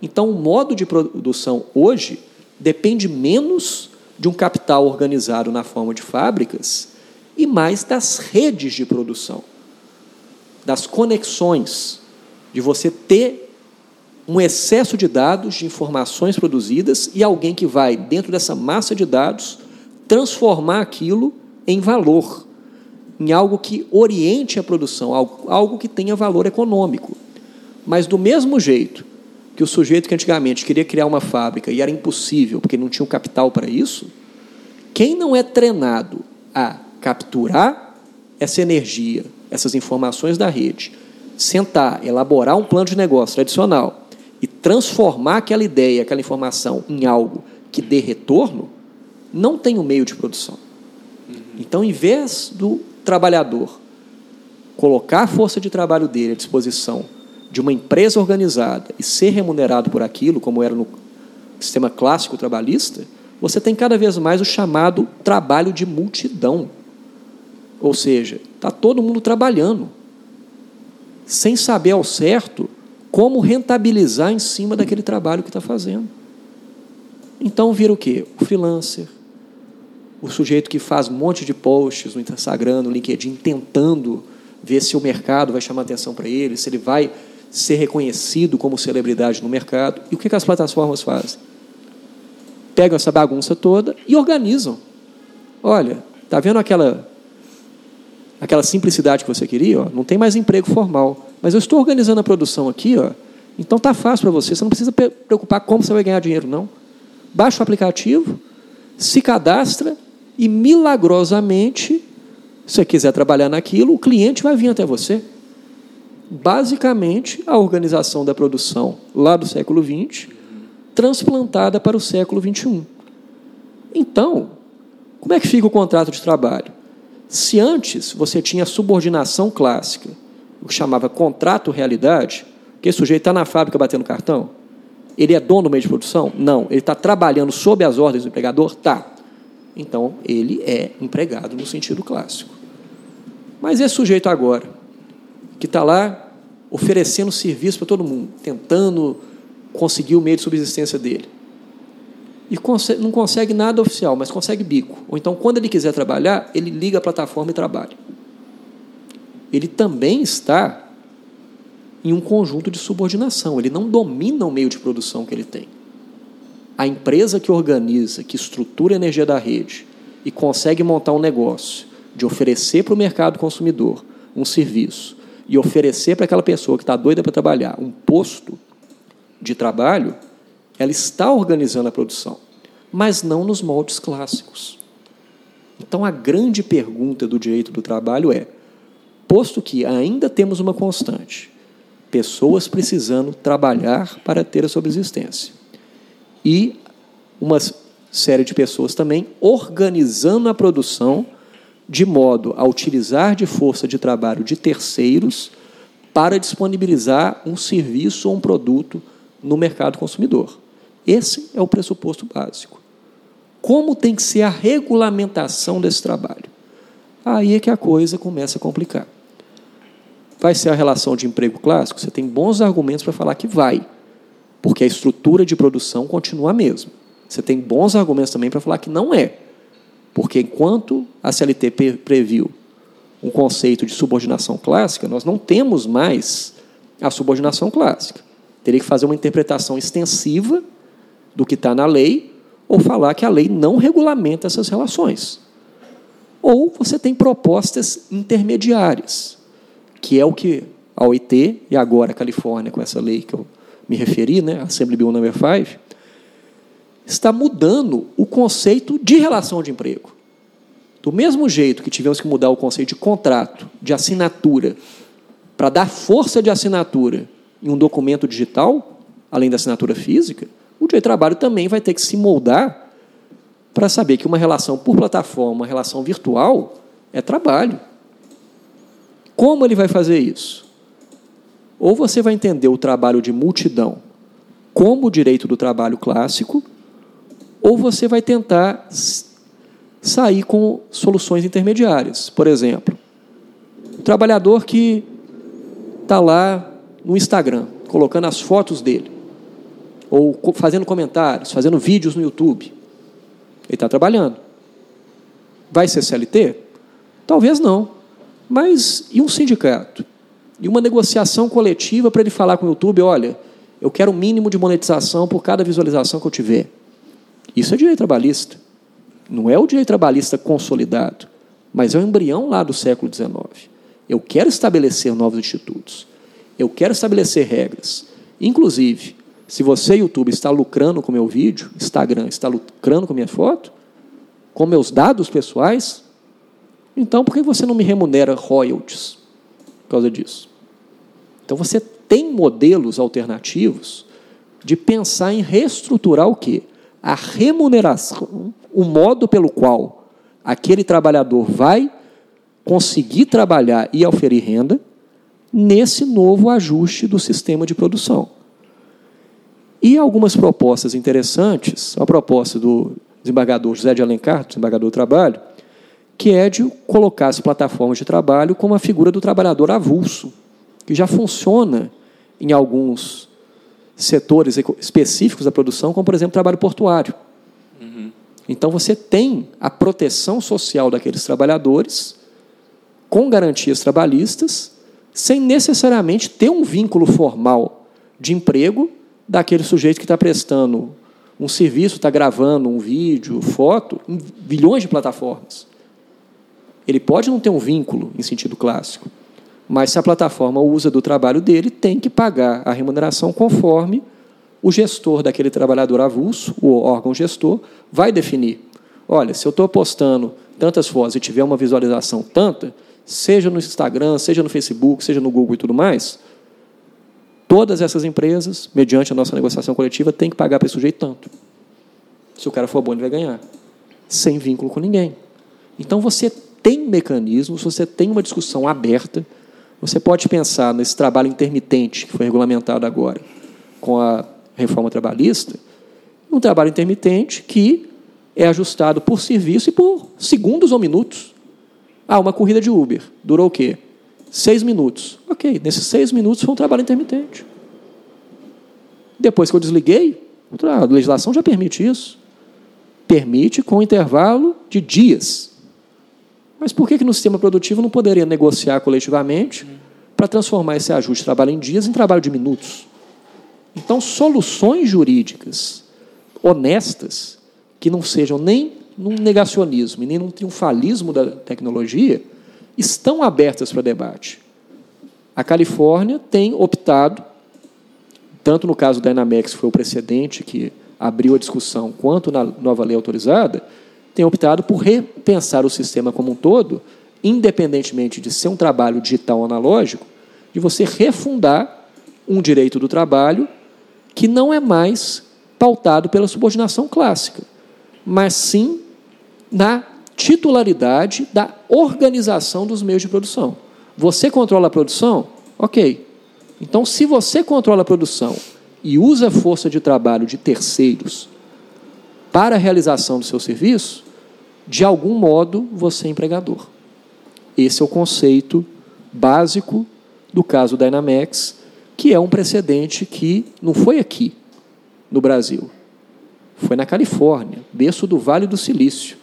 então o modo de produção hoje depende menos de um capital organizado na forma de fábricas e mais das redes de produção, das conexões, de você ter um excesso de dados, de informações produzidas e alguém que vai, dentro dessa massa de dados, transformar aquilo em valor, em algo que oriente a produção, algo, algo que tenha valor econômico. Mas, do mesmo jeito que o sujeito que antigamente queria criar uma fábrica e era impossível porque não tinha o capital para isso, quem não é treinado a capturar essa energia, essas informações da rede, sentar, elaborar um plano de negócio tradicional e transformar aquela ideia, aquela informação em algo que dê retorno, não tem um meio de produção. Então, em vez do trabalhador colocar a força de trabalho dele à disposição de uma empresa organizada e ser remunerado por aquilo, como era no sistema clássico trabalhista, você tem cada vez mais o chamado trabalho de multidão. Ou seja, está todo mundo trabalhando, sem saber ao certo como rentabilizar em cima daquele trabalho que está fazendo. Então vira o quê? O freelancer, o sujeito que faz um monte de posts no Instagram, no LinkedIn, tentando ver se o mercado vai chamar atenção para ele, se ele vai ser reconhecido como celebridade no mercado. E o que, as plataformas fazem? Pegam essa bagunça toda e organizam. Olha, tá vendo aquela aquela simplicidade que você queria? Ó? Não tem mais emprego formal, mas eu estou organizando a produção aqui, ó. Então tá fácil para você. Você não precisa preocupar como você vai ganhar dinheiro, não. Baixa o aplicativo, se cadastra e milagrosamente, se você quiser trabalhar naquilo, o cliente vai vir até você. Basicamente, a organização da produção lá do século XX, transplantada para o século XXI. Então, como é que fica o contrato de trabalho? Se antes você tinha subordinação clássica, o que chamava contrato realidade, que esse sujeito está na fábrica batendo cartão, ele é dono do meio de produção? Não. Ele está trabalhando sob as ordens do empregador? Tá. Então, ele é empregado no sentido clássico. Mas esse sujeito agora, que está lá oferecendo serviço para todo mundo, tentando conseguir o meio de subsistência dele, e consegue, não consegue nada oficial, mas consegue bico. Ou então, quando ele quiser trabalhar, ele liga a plataforma e trabalha. Ele também está em um conjunto de subordinação, ele não domina o meio de produção que ele tem a empresa que organiza, que estrutura a energia da rede e consegue montar um negócio de oferecer para o mercado consumidor um serviço e oferecer para aquela pessoa que está doida para trabalhar um posto de trabalho, ela está organizando a produção, mas não nos moldes clássicos. Então, a grande pergunta do direito do trabalho é: posto que ainda temos uma constante, pessoas precisando trabalhar para ter a subsistência, e uma série de pessoas também organizando a produção de modo a utilizar de força de trabalho de terceiros para disponibilizar um serviço ou um produto no mercado consumidor. Esse é o pressuposto básico. Como tem que ser a regulamentação desse trabalho? Aí é que a coisa começa a complicar. Vai ser a relação de emprego clássico? Você tem bons argumentos para falar que vai porque a estrutura de produção continua a mesma. Você tem bons argumentos também para falar que não é, porque enquanto a CLT previu um conceito de subordinação clássica, nós não temos mais a subordinação clássica. Teria que fazer uma interpretação extensiva do que está na lei ou falar que a lei não regulamenta essas relações. Ou você tem propostas intermediárias, que é o que a OIT e agora a Califórnia, com essa lei que eu me referi, né, Assembly Bill Number 5, está mudando o conceito de relação de emprego. Do mesmo jeito que tivemos que mudar o conceito de contrato, de assinatura, para dar força de assinatura em um documento digital, além da assinatura física, o direito de trabalho também vai ter que se moldar para saber que uma relação por plataforma, uma relação virtual, é trabalho. Como ele vai fazer isso? Ou você vai entender o trabalho de multidão como o direito do trabalho clássico, ou você vai tentar sair com soluções intermediárias. Por exemplo, o trabalhador que está lá no Instagram, colocando as fotos dele, ou fazendo comentários, fazendo vídeos no YouTube. Ele está trabalhando. Vai ser CLT? Talvez não. Mas e um sindicato? e uma negociação coletiva para ele falar com o YouTube: olha, eu quero o um mínimo de monetização por cada visualização que eu tiver. Isso é direito trabalhista. Não é o direito trabalhista consolidado, mas é o embrião lá do século XIX. Eu quero estabelecer novos institutos. Eu quero estabelecer regras. Inclusive, se você, YouTube, está lucrando com meu vídeo, Instagram está lucrando com minha foto, com meus dados pessoais, então por que você não me remunera royalties? por causa disso. Então você tem modelos alternativos de pensar em reestruturar o quê? A remuneração, o modo pelo qual aquele trabalhador vai conseguir trabalhar e oferir renda nesse novo ajuste do sistema de produção. E algumas propostas interessantes, a proposta do desembargador José de Alencar, desembargador do Trabalho, que é de colocar as plataformas de trabalho como a figura do trabalhador avulso, que já funciona em alguns setores específicos da produção, como, por exemplo, o trabalho portuário. Uhum. Então você tem a proteção social daqueles trabalhadores com garantias trabalhistas, sem necessariamente ter um vínculo formal de emprego daquele sujeito que está prestando um serviço, está gravando um vídeo, foto, em bilhões de plataformas. Ele pode não ter um vínculo em sentido clássico, mas se a plataforma usa do trabalho dele, tem que pagar a remuneração conforme o gestor daquele trabalhador avulso, o órgão gestor, vai definir. Olha, se eu estou postando tantas fotos e tiver uma visualização tanta, seja no Instagram, seja no Facebook, seja no Google e tudo mais, todas essas empresas, mediante a nossa negociação coletiva, têm que pagar para esse sujeito tanto. Se o cara for bom, ele vai ganhar. Sem vínculo com ninguém. Então você tem mecanismos, você tem uma discussão aberta, você pode pensar nesse trabalho intermitente que foi regulamentado agora com a reforma trabalhista, um trabalho intermitente que é ajustado por serviço e por segundos ou minutos. Ah, uma corrida de Uber. Durou o quê? Seis minutos. Ok, nesses seis minutos foi um trabalho intermitente. Depois que eu desliguei, a legislação já permite isso. Permite com intervalo de dias. Mas por que, que no sistema produtivo não poderia negociar coletivamente para transformar esse ajuste de trabalho em dias em trabalho de minutos? Então, soluções jurídicas honestas, que não sejam nem num negacionismo e nem num triunfalismo da tecnologia, estão abertas para debate. A Califórnia tem optado, tanto no caso da Dynamex, que foi o precedente que abriu a discussão, quanto na nova lei autorizada, tem optado por repensar o sistema como um todo, independentemente de ser um trabalho digital ou analógico, de você refundar um direito do trabalho que não é mais pautado pela subordinação clássica, mas sim na titularidade da organização dos meios de produção. Você controla a produção? Ok. Então, se você controla a produção e usa a força de trabalho de terceiros para a realização do seu serviço, de algum modo você é empregador. Esse é o conceito básico do caso da Dynamex, que é um precedente que não foi aqui no Brasil. Foi na Califórnia, berço do Vale do Silício.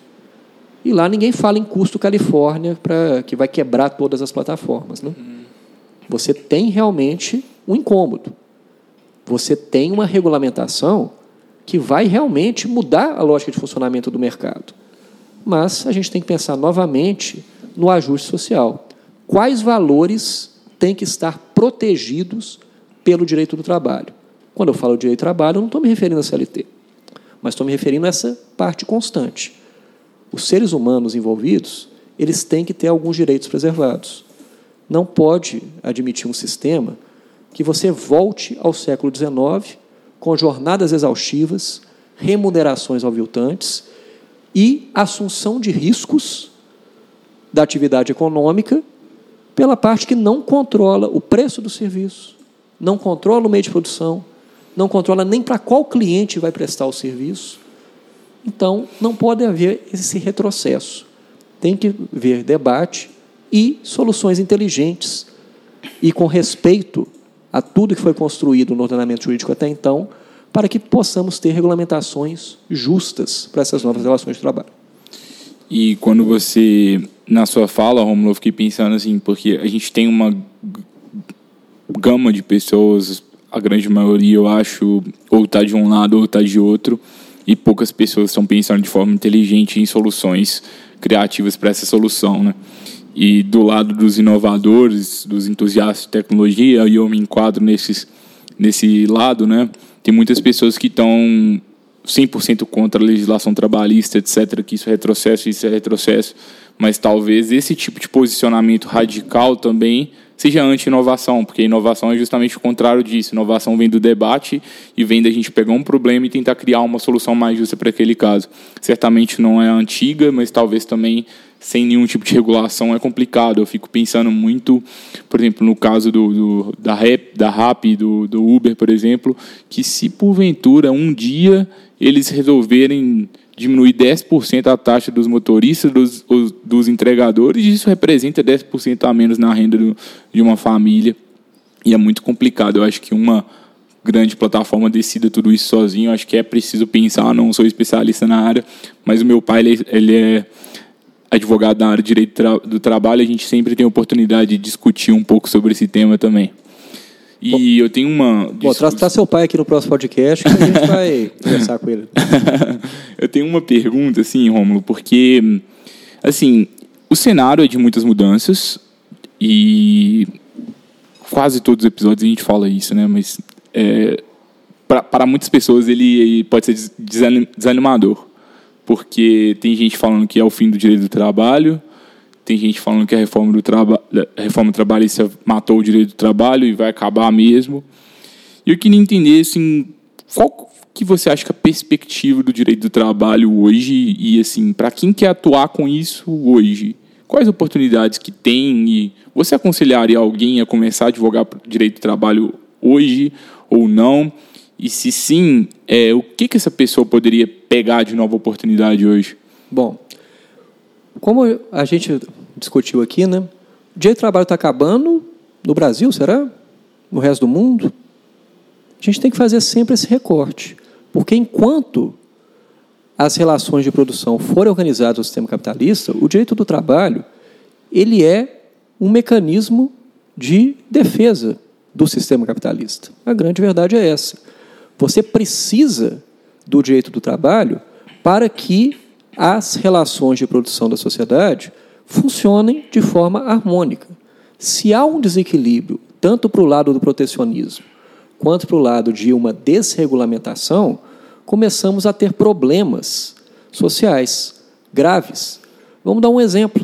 E lá ninguém fala em custo Califórnia para que vai quebrar todas as plataformas. Né? Você tem realmente um incômodo. Você tem uma regulamentação que vai realmente mudar a lógica de funcionamento do mercado. Mas a gente tem que pensar novamente no ajuste social. Quais valores têm que estar protegidos pelo direito do trabalho? Quando eu falo direito do trabalho, eu não estou me referindo à CLT, mas estou me referindo a essa parte constante os seres humanos envolvidos, eles têm que ter alguns direitos preservados. Não pode admitir um sistema que você volte ao século XIX com jornadas exaustivas, remunerações aviltantes e assunção de riscos da atividade econômica pela parte que não controla o preço do serviço, não controla o meio de produção, não controla nem para qual cliente vai prestar o serviço então, não pode haver esse retrocesso. Tem que haver debate e soluções inteligentes e com respeito a tudo que foi construído no ordenamento jurídico até então, para que possamos ter regulamentações justas para essas novas relações de trabalho. E quando você, na sua fala, Romulo, eu fiquei pensando assim, porque a gente tem uma gama de pessoas, a grande maioria, eu acho, ou está de um lado ou está de outro, e poucas pessoas estão pensando de forma inteligente em soluções criativas para essa solução, né? E do lado dos inovadores, dos entusiastas de tecnologia, e eu me enquadro nesses, nesse lado, né? Tem muitas pessoas que estão 100% contra a legislação trabalhista, etc., que isso é retrocesso, isso é retrocesso, mas talvez esse tipo de posicionamento radical também seja anti-inovação, porque inovação é justamente o contrário disso. Inovação vem do debate e vem da gente pegar um problema e tentar criar uma solução mais justa para aquele caso. Certamente não é antiga, mas talvez também sem nenhum tipo de regulação é complicado. Eu fico pensando muito, por exemplo, no caso do, do da Rap, da Rap, do, do Uber, por exemplo, que se porventura um dia eles resolverem diminuir 10% a taxa dos motoristas, dos, dos entregadores, e isso representa 10% a menos na renda do, de uma família. E é muito complicado. Eu acho que uma grande plataforma decida tudo isso sozinho. Acho que é preciso pensar. Não sou especialista na área, mas o meu pai ele, ele é advogado na área de direito do trabalho. A gente sempre tem oportunidade de discutir um pouco sobre esse tema também. E Bom, eu tenho uma. Bom, traz, traz seu pai aqui no próximo podcast que a gente vai conversar com ele. tenho uma pergunta, assim, Rômulo, porque, assim, o cenário é de muitas mudanças e quase todos os episódios a gente fala isso, né? Mas é, para muitas pessoas ele pode ser desanimador, porque tem gente falando que é o fim do direito do trabalho, tem gente falando que a reforma, do traba a reforma trabalhista matou o direito do trabalho e vai acabar mesmo. E eu queria entender assim, qual que você acha que a perspectiva do direito do trabalho hoje e assim, para quem quer atuar com isso hoje, quais oportunidades que tem e você aconselharia alguém a começar a advogar direito do trabalho hoje ou não? E se sim, é, o que, que essa pessoa poderia pegar de nova oportunidade hoje? Bom, como a gente discutiu aqui, né? O direito do trabalho está acabando no Brasil, será? No resto do mundo? A gente tem que fazer sempre esse recorte. Porque enquanto as relações de produção forem organizadas no sistema capitalista, o direito do trabalho ele é um mecanismo de defesa do sistema capitalista. A grande verdade é essa. Você precisa do direito do trabalho para que as relações de produção da sociedade funcionem de forma harmônica. Se há um desequilíbrio, tanto para o lado do protecionismo quanto para o lado de uma desregulamentação, começamos a ter problemas sociais graves. Vamos dar um exemplo.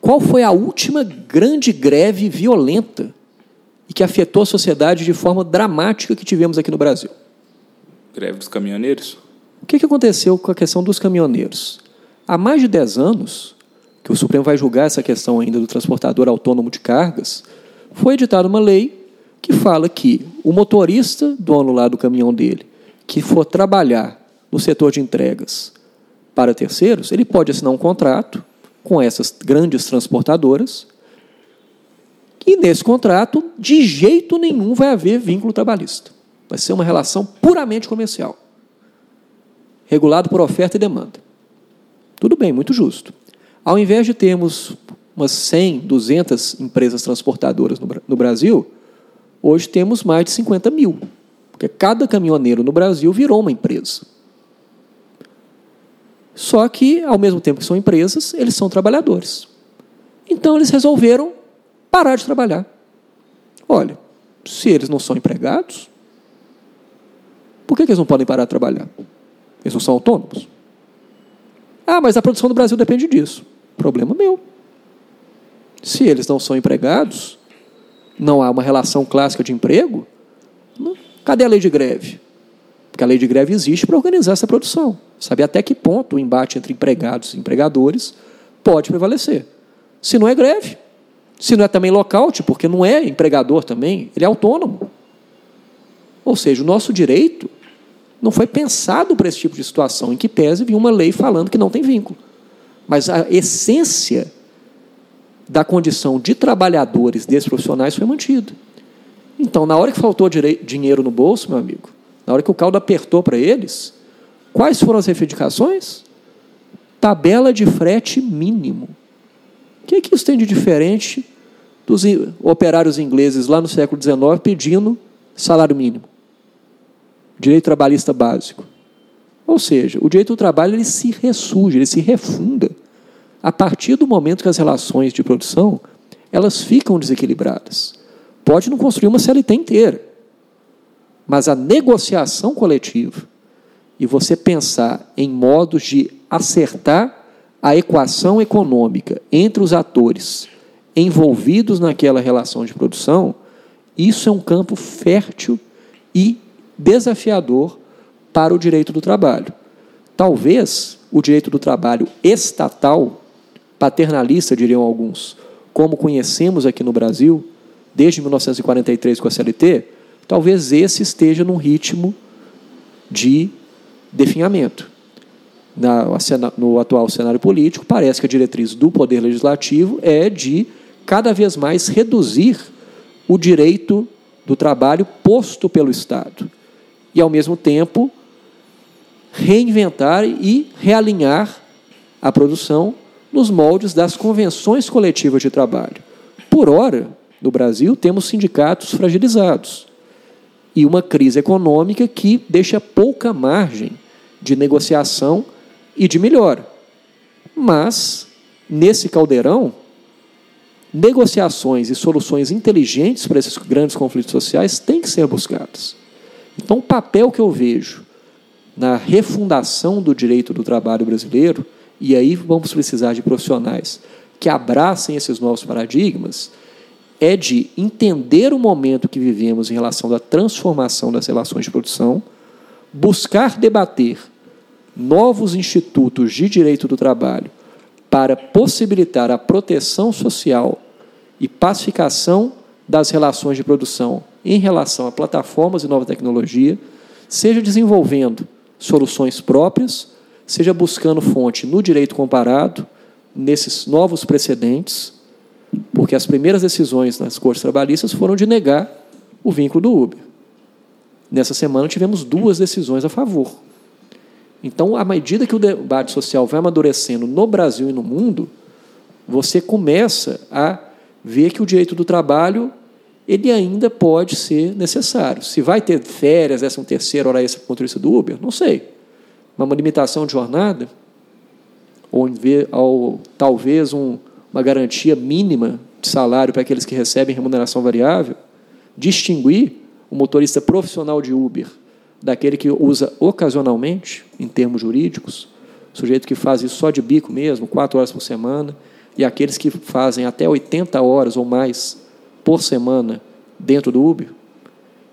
Qual foi a última grande greve violenta e que afetou a sociedade de forma dramática que tivemos aqui no Brasil? Greve dos caminhoneiros. O que aconteceu com a questão dos caminhoneiros? Há mais de 10 anos, que o Supremo vai julgar essa questão ainda do transportador autônomo de cargas, foi editada uma lei que fala que o motorista, dono lá do caminhão dele, que for trabalhar no setor de entregas para terceiros, ele pode assinar um contrato com essas grandes transportadoras e nesse contrato, de jeito nenhum, vai haver vínculo trabalhista. Vai ser uma relação puramente comercial, regulado por oferta e demanda. Tudo bem, muito justo. Ao invés de termos umas 100, 200 empresas transportadoras no Brasil, hoje temos mais de 50 mil. Porque cada caminhoneiro no Brasil virou uma empresa. Só que, ao mesmo tempo que são empresas, eles são trabalhadores. Então, eles resolveram parar de trabalhar. Olha, se eles não são empregados, por que, eles não podem parar de trabalhar? Eles não são autônomos? Ah, mas a produção do Brasil depende disso. Problema meu. Se eles não são empregados, não há uma relação clássica de emprego, Cadê a lei de greve? Porque a lei de greve existe para organizar essa produção. Saber até que ponto o embate entre empregados e empregadores pode prevalecer. Se não é greve, se não é também lockout, porque não é empregador também, ele é autônomo. Ou seja, o nosso direito não foi pensado para esse tipo de situação, em que pese vir uma lei falando que não tem vínculo. Mas a essência da condição de trabalhadores desses profissionais foi mantida. Então, na hora que faltou dinheiro no bolso, meu amigo, na hora que o caldo apertou para eles, quais foram as reivindicações? Tabela de frete mínimo. O que, é que isso tem de diferente dos operários ingleses lá no século XIX pedindo salário mínimo? Direito trabalhista básico. Ou seja, o direito do trabalho ele se ressurge, ele se refunda a partir do momento que as relações de produção elas ficam desequilibradas. Pode não construir uma CLT inteira, mas a negociação coletiva e você pensar em modos de acertar a equação econômica entre os atores envolvidos naquela relação de produção, isso é um campo fértil e desafiador para o direito do trabalho. Talvez o direito do trabalho estatal, paternalista, diriam alguns, como conhecemos aqui no Brasil, desde 1943 com a CLT, talvez esse esteja num ritmo de definhamento. Na, no atual cenário político, parece que a diretriz do Poder Legislativo é de cada vez mais reduzir o direito do trabalho posto pelo Estado. E, ao mesmo tempo, reinventar e realinhar a produção nos moldes das convenções coletivas de trabalho. Por ora, no Brasil, temos sindicatos fragilizados e uma crise econômica que deixa pouca margem de negociação e de melhora. Mas, nesse caldeirão, negociações e soluções inteligentes para esses grandes conflitos sociais têm que ser buscadas. Então, o papel que eu vejo na refundação do direito do trabalho brasileiro, e aí vamos precisar de profissionais que abracem esses novos paradigmas, é de entender o momento que vivemos em relação à transformação das relações de produção, buscar debater novos institutos de direito do trabalho para possibilitar a proteção social e pacificação das relações de produção em relação a plataformas e nova tecnologia, seja desenvolvendo soluções próprias, seja buscando fonte no direito comparado, nesses novos precedentes, porque as primeiras decisões nas cortes trabalhistas foram de negar o vínculo do Uber. Nessa semana tivemos duas decisões a favor. Então, à medida que o debate social vai amadurecendo no Brasil e no mundo, você começa a ver que o direito do trabalho ele ainda pode ser necessário. Se vai ter férias, essa um terceira hora extra para o do Uber, não sei. Uma limitação de jornada, ou, ou talvez um, uma garantia mínima de salário para aqueles que recebem remuneração variável, distinguir o motorista profissional de Uber daquele que usa ocasionalmente, em termos jurídicos, sujeito que faz isso só de bico mesmo, quatro horas por semana, e aqueles que fazem até 80 horas ou mais por semana dentro do Uber.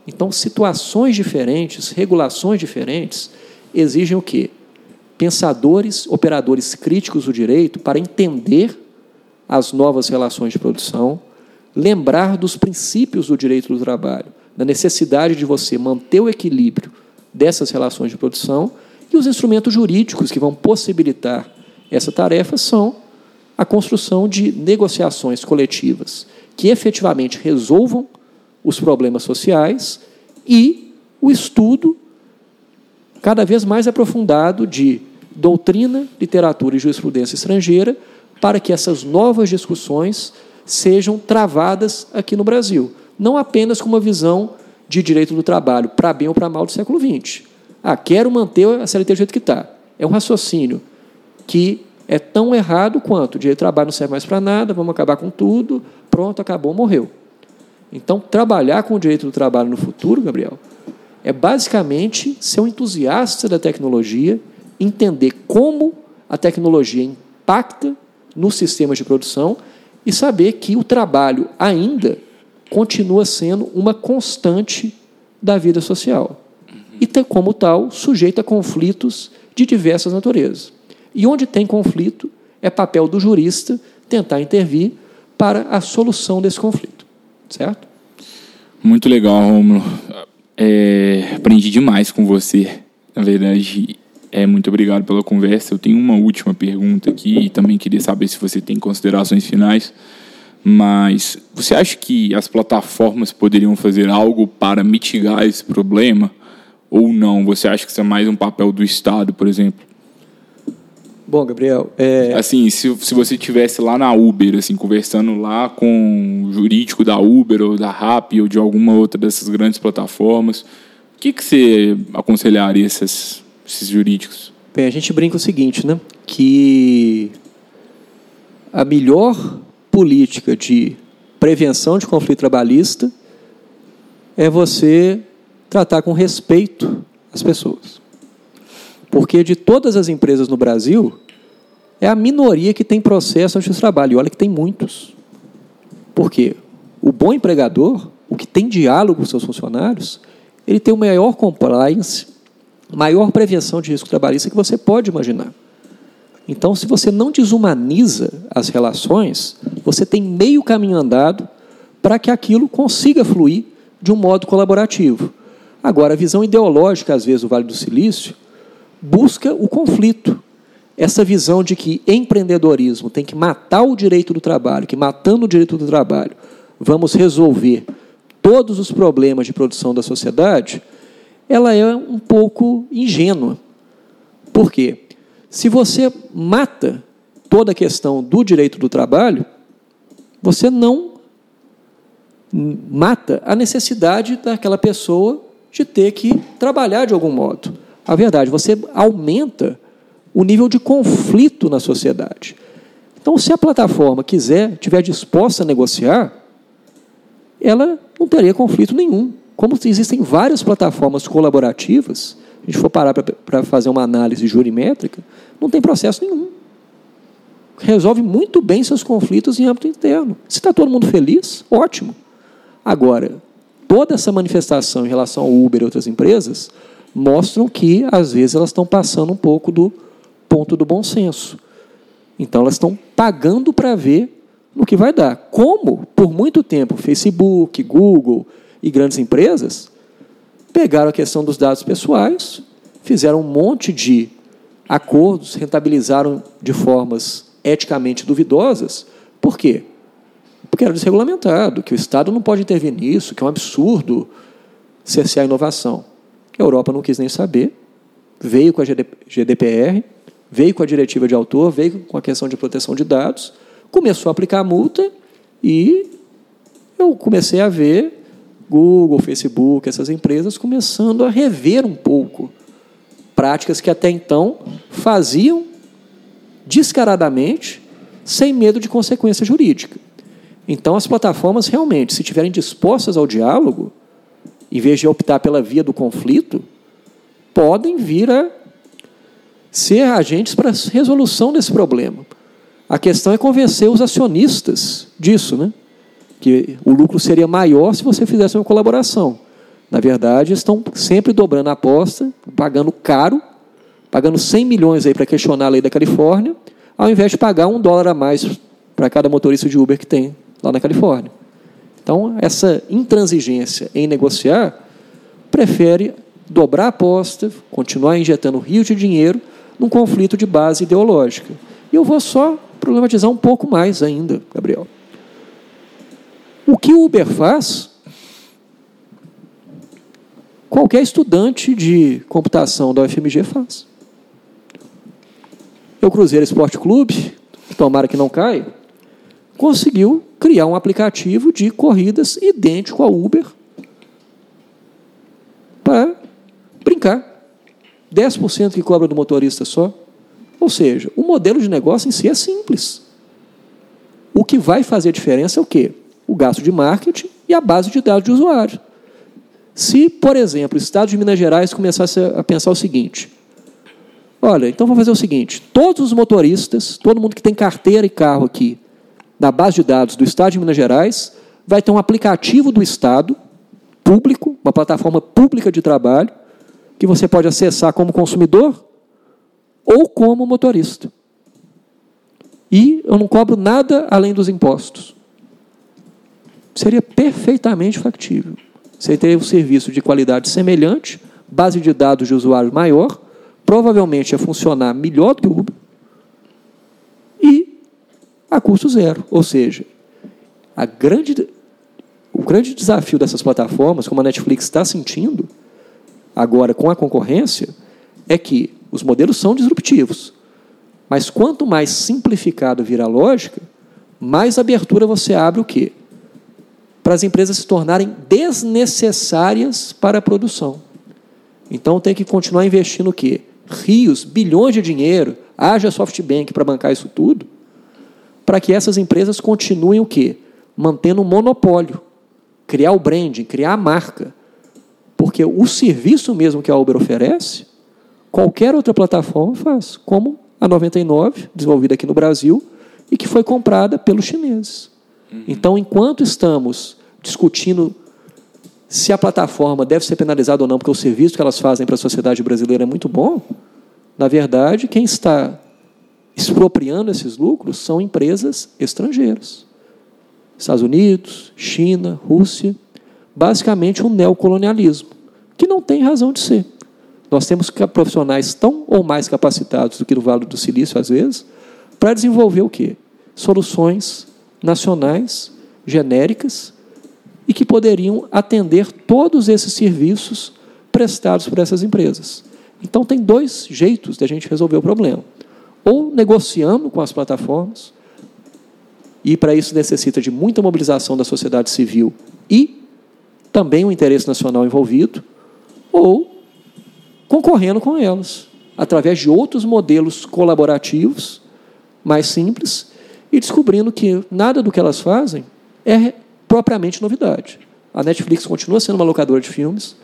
Então, situações diferentes, regulações diferentes, exigem o quê? Pensadores, operadores críticos do direito para entender as novas relações de produção, lembrar dos princípios do direito do trabalho, da necessidade de você manter o equilíbrio dessas relações de produção e os instrumentos jurídicos que vão possibilitar essa tarefa são a construção de negociações coletivas que efetivamente resolvam os problemas sociais e o estudo cada vez mais aprofundado de doutrina, literatura e jurisprudência estrangeira para que essas novas discussões sejam travadas aqui no Brasil, não apenas com uma visão de direito do trabalho, para bem ou para mal do século XX. Ah, quero manter a CLT do jeito que está. É um raciocínio que é tão errado quanto o direito do trabalho não serve mais para nada, vamos acabar com tudo, pronto, acabou, morreu. Então, trabalhar com o direito do trabalho no futuro, Gabriel, é basicamente ser um entusiasta da tecnologia, entender como a tecnologia impacta nos sistemas de produção e saber que o trabalho ainda continua sendo uma constante da vida social. E, como tal, sujeito a conflitos de diversas naturezas. E onde tem conflito, é papel do jurista tentar intervir para a solução desse conflito. Certo? Muito legal, Romulo. É, aprendi demais com você. Na verdade, é, muito obrigado pela conversa. Eu tenho uma última pergunta aqui e também queria saber se você tem considerações finais. Mas você acha que as plataformas poderiam fazer algo para mitigar esse problema? Ou não? Você acha que isso é mais um papel do Estado, por exemplo? Bom, Gabriel, é... assim, se, se você tivesse lá na Uber, assim, conversando lá com o jurídico da Uber ou da Rappi ou de alguma outra dessas grandes plataformas, o que, que você aconselharia esses, esses jurídicos? Bem, a gente brinca o seguinte, né? Que a melhor política de prevenção de conflito trabalhista é você tratar com respeito as pessoas. Porque de todas as empresas no Brasil, é a minoria que tem processo de trabalho. E olha que tem muitos. Porque o bom empregador, o que tem diálogo com seus funcionários, ele tem o maior compliance, maior prevenção de risco trabalhista que você pode imaginar. Então, se você não desumaniza as relações, você tem meio caminho andado para que aquilo consiga fluir de um modo colaborativo. Agora, a visão ideológica, às vezes, do Vale do Silício, busca o conflito. Essa visão de que empreendedorismo tem que matar o direito do trabalho, que matando o direito do trabalho, vamos resolver todos os problemas de produção da sociedade, ela é um pouco ingênua. Por quê? Se você mata toda a questão do direito do trabalho, você não mata a necessidade daquela pessoa de ter que trabalhar de algum modo. A verdade, você aumenta o nível de conflito na sociedade. Então, se a plataforma quiser, tiver disposta a negociar, ela não teria conflito nenhum. Como existem várias plataformas colaborativas, a gente for parar para fazer uma análise jurimétrica, não tem processo nenhum. Resolve muito bem seus conflitos em âmbito interno. Se está todo mundo feliz, ótimo. Agora, toda essa manifestação em relação ao Uber e outras empresas mostram que, às vezes, elas estão passando um pouco do ponto do bom senso. Então, elas estão pagando para ver no que vai dar. Como, por muito tempo, Facebook, Google e grandes empresas pegaram a questão dos dados pessoais, fizeram um monte de acordos, rentabilizaram de formas eticamente duvidosas. Por quê? Porque era desregulamentado, que o Estado não pode intervir nisso, que é um absurdo cercear a inovação. A Europa não quis nem saber, veio com a GDPR, veio com a diretiva de autor, veio com a questão de proteção de dados, começou a aplicar a multa e eu comecei a ver Google, Facebook, essas empresas começando a rever um pouco práticas que até então faziam descaradamente, sem medo de consequência jurídica. Então, as plataformas realmente, se estiverem dispostas ao diálogo, em vez de optar pela via do conflito, podem vir a ser agentes para a resolução desse problema. A questão é convencer os acionistas disso, né? que o lucro seria maior se você fizesse uma colaboração. Na verdade, estão sempre dobrando a aposta, pagando caro, pagando 100 milhões aí para questionar a lei da Califórnia, ao invés de pagar um dólar a mais para cada motorista de Uber que tem lá na Califórnia. Então, essa intransigência em negociar prefere dobrar a aposta, continuar injetando rios de dinheiro num conflito de base ideológica. E eu vou só problematizar um pouco mais ainda, Gabriel. O que o Uber faz, qualquer estudante de computação da UFMG faz. O Cruzeiro Esporte Clube, tomara que não caia, conseguiu criar um aplicativo de corridas idêntico ao Uber para brincar. 10% que cobra do motorista só. Ou seja, o modelo de negócio em si é simples. O que vai fazer diferença é o quê? O gasto de marketing e a base de dados de usuário. Se, por exemplo, o Estado de Minas Gerais começasse a pensar o seguinte: olha, então vamos fazer o seguinte: todos os motoristas, todo mundo que tem carteira e carro aqui, na base de dados do Estado de Minas Gerais, vai ter um aplicativo do Estado, público, uma plataforma pública de trabalho, que você pode acessar como consumidor ou como motorista. E eu não cobro nada além dos impostos. Seria perfeitamente factível. Você teria um serviço de qualidade semelhante, base de dados de usuário maior, provavelmente ia funcionar melhor do que o Uber, a custo zero. Ou seja, grande, o grande desafio dessas plataformas, como a Netflix está sentindo, agora com a concorrência, é que os modelos são disruptivos. Mas quanto mais simplificado vira a lógica, mais abertura você abre o quê? Para as empresas se tornarem desnecessárias para a produção. Então tem que continuar investindo o quê? Rios, bilhões de dinheiro, haja SoftBank para bancar isso tudo, para que essas empresas continuem o quê? Mantendo o monopólio, criar o branding, criar a marca. Porque o serviço mesmo que a Uber oferece, qualquer outra plataforma faz, como a 99, desenvolvida aqui no Brasil, e que foi comprada pelos chineses. Uhum. Então, enquanto estamos discutindo se a plataforma deve ser penalizada ou não, porque o serviço que elas fazem para a sociedade brasileira é muito bom, na verdade, quem está expropriando esses lucros são empresas estrangeiras. Estados Unidos, China, Rússia, basicamente um neocolonialismo, que não tem razão de ser. Nós temos profissionais tão ou mais capacitados do que no Vale do Silício, às vezes, para desenvolver o quê? Soluções nacionais, genéricas, e que poderiam atender todos esses serviços prestados por essas empresas. Então, tem dois jeitos de a gente resolver o problema. Ou negociando com as plataformas, e para isso necessita de muita mobilização da sociedade civil e também o interesse nacional envolvido, ou concorrendo com elas, através de outros modelos colaborativos mais simples e descobrindo que nada do que elas fazem é propriamente novidade. A Netflix continua sendo uma locadora de filmes,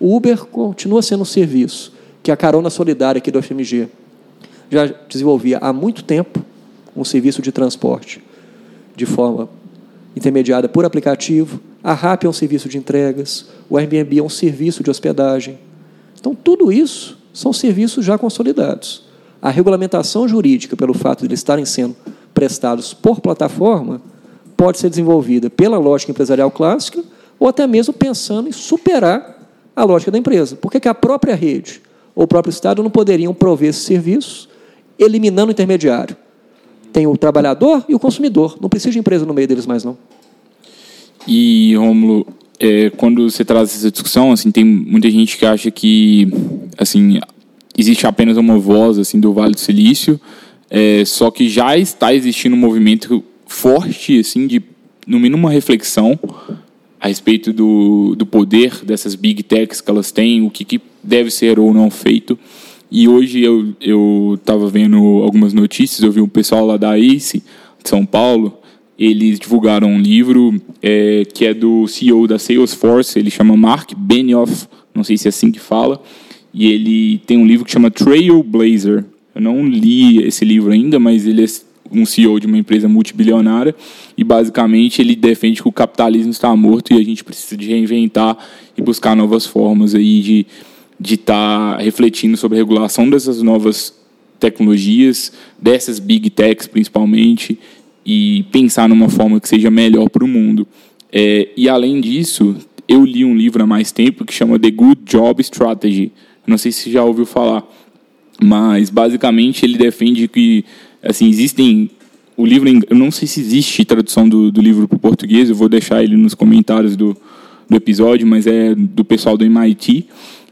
o Uber continua sendo um serviço que a carona solidária aqui do FMG já desenvolvia há muito tempo um serviço de transporte de forma intermediada por aplicativo, a RAP é um serviço de entregas, o Airbnb é um serviço de hospedagem. Então, tudo isso são serviços já consolidados. A regulamentação jurídica, pelo fato de eles estarem sendo prestados por plataforma, pode ser desenvolvida pela lógica empresarial clássica ou até mesmo pensando em superar a lógica da empresa. Por que a própria rede ou o próprio Estado não poderiam prover esses serviços, eliminando o intermediário? Tem o trabalhador e o consumidor. Não precisa de empresa no meio deles mais, não. E, Rômulo, é, quando você traz essa discussão, assim, tem muita gente que acha que, assim, existe apenas uma voz, assim, do Vale do Silício, é, só que já está existindo um movimento forte, assim, de, no mínimo, uma reflexão a respeito do, do poder dessas big techs que elas têm, o que, que deve ser ou não feito. E hoje eu estava vendo algumas notícias, eu vi um pessoal lá da ACE, de São Paulo, eles divulgaram um livro é, que é do CEO da Salesforce, ele chama Mark Benioff, não sei se é assim que fala, e ele tem um livro que chama Trailblazer. Eu não li esse livro ainda, mas ele é um CEO de uma empresa multibilionária e basicamente ele defende que o capitalismo está morto e a gente precisa de reinventar e buscar novas formas aí de de estar tá refletindo sobre a regulação dessas novas tecnologias, dessas big techs principalmente, e pensar numa forma que seja melhor para o mundo. É, e além disso, eu li um livro há mais tempo que chama The Good Job Strategy. Não sei se já ouviu falar, mas basicamente ele defende que assim existem o livro, eu não sei se existe tradução do, do livro para o português, eu vou deixar ele nos comentários do, do episódio, mas é do pessoal do MIT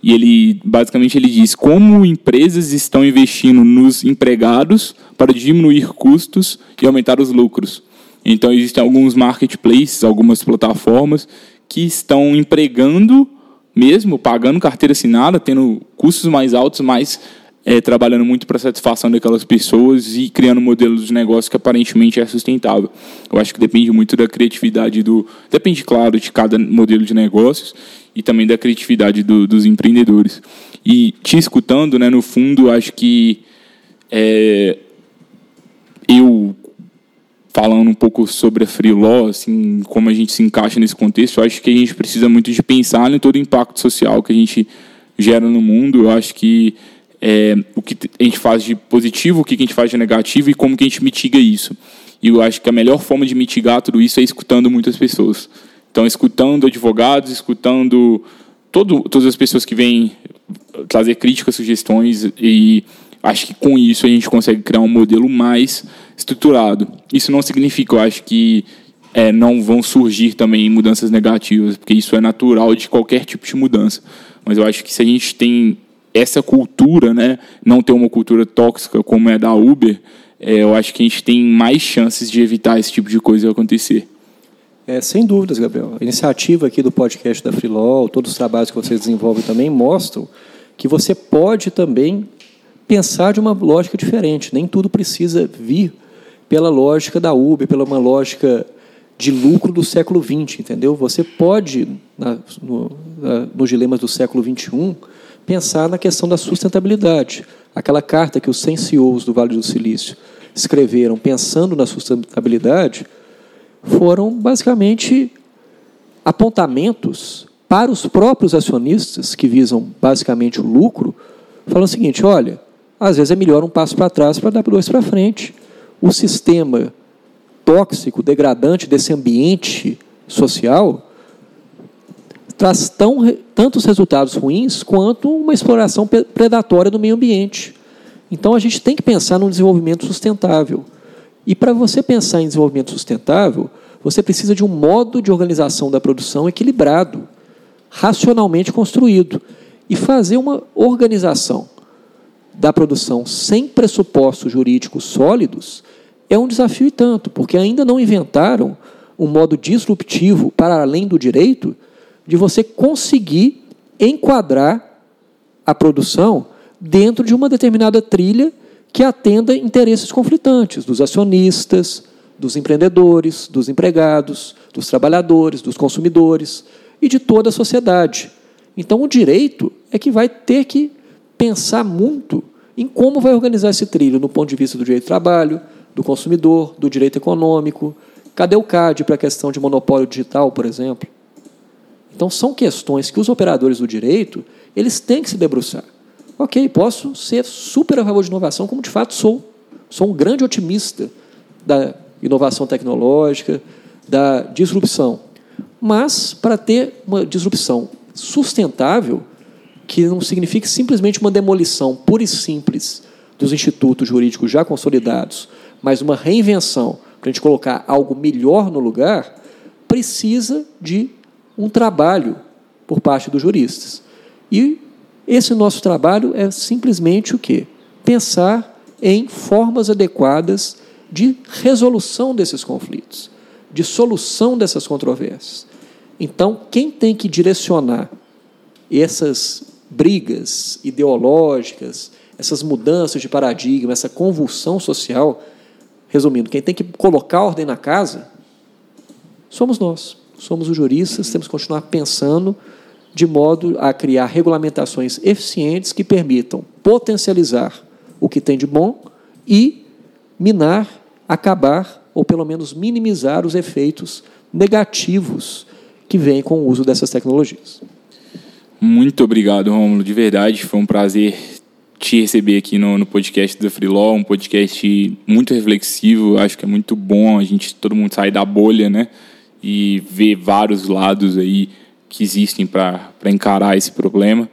e ele basicamente ele diz como empresas estão investindo nos empregados para diminuir custos e aumentar os lucros. Então existem alguns marketplaces, algumas plataformas que estão empregando mesmo, pagando carteira assinada, tendo custos mais altos, mas é, trabalhando muito para a satisfação daquelas pessoas e criando modelos de negócio que aparentemente é sustentável. Eu acho que depende muito da criatividade do. Depende, claro, de cada modelo de negócios e também da criatividade do, dos empreendedores. E te escutando, né, no fundo, acho que é, eu falando um pouco sobre a Freeló, assim, como a gente se encaixa nesse contexto, acho que a gente precisa muito de pensar em todo o impacto social que a gente gera no mundo. Eu acho que é, o que a gente faz de positivo, o que a gente faz de negativo e como que a gente mitiga isso. E eu acho que a melhor forma de mitigar tudo isso é escutando muitas pessoas. Então, escutando advogados, escutando todo, todas as pessoas que vêm trazer críticas, sugestões e acho que com isso a gente consegue criar um modelo mais estruturado. Isso não significa, eu acho que é, não vão surgir também mudanças negativas, porque isso é natural de qualquer tipo de mudança. Mas eu acho que se a gente tem essa cultura, né, não ter uma cultura tóxica como é da Uber, é, eu acho que a gente tem mais chances de evitar esse tipo de coisa acontecer. É, sem dúvidas, Gabriel. A iniciativa aqui do podcast da Freelol, todos os trabalhos que vocês desenvolvem também mostram que você pode também pensar de uma lógica diferente. Nem tudo precisa vir pela lógica da Uber, pela uma lógica de lucro do século XX, entendeu? Você pode, na, no, na, nos dilemas do século XXI, pensar na questão da sustentabilidade. Aquela carta que os 100 CEOs do Vale do Silício escreveram pensando na sustentabilidade foram basicamente apontamentos para os próprios acionistas, que visam basicamente o lucro, falando o seguinte: olha, às vezes é melhor um passo para trás para dar dois para frente. O sistema tóxico, degradante desse ambiente social traz tão, tantos resultados ruins quanto uma exploração predatória do meio ambiente. Então a gente tem que pensar no desenvolvimento sustentável. E para você pensar em desenvolvimento sustentável, você precisa de um modo de organização da produção equilibrado, racionalmente construído. E fazer uma organização da produção sem pressupostos jurídicos sólidos é um desafio e tanto, porque ainda não inventaram um modo disruptivo para além do direito de você conseguir enquadrar a produção dentro de uma determinada trilha que atenda interesses conflitantes dos acionistas, dos empreendedores, dos empregados, dos trabalhadores, dos consumidores e de toda a sociedade. Então, o direito é que vai ter que pensar muito em como vai organizar esse trilho no ponto de vista do direito do trabalho, do consumidor, do direito econômico. Cadê o CAD para a questão de monopólio digital, por exemplo? Então, são questões que os operadores do direito eles têm que se debruçar. Ok, posso ser super a favor de inovação, como de fato sou. Sou um grande otimista da inovação tecnológica, da disrupção. Mas, para ter uma disrupção sustentável, que não signifique simplesmente uma demolição pura e simples dos institutos jurídicos já consolidados, mas uma reinvenção para a gente colocar algo melhor no lugar, precisa de um trabalho por parte dos juristas. E esse nosso trabalho é simplesmente o quê? Pensar em formas adequadas de resolução desses conflitos, de solução dessas controvérsias. Então, quem tem que direcionar essas brigas ideológicas, essas mudanças de paradigma, essa convulsão social, resumindo, quem tem que colocar ordem na casa somos nós. Somos os juristas, temos que continuar pensando de modo a criar regulamentações eficientes que permitam potencializar o que tem de bom e minar, acabar ou pelo menos minimizar os efeitos negativos que vêm com o uso dessas tecnologias. Muito obrigado, Romulo. De verdade, foi um prazer te receber aqui no, no podcast da Freelaw, um podcast muito reflexivo. Acho que é muito bom a gente, todo mundo sair da bolha, né? E ver vários lados aí que existem para encarar esse problema.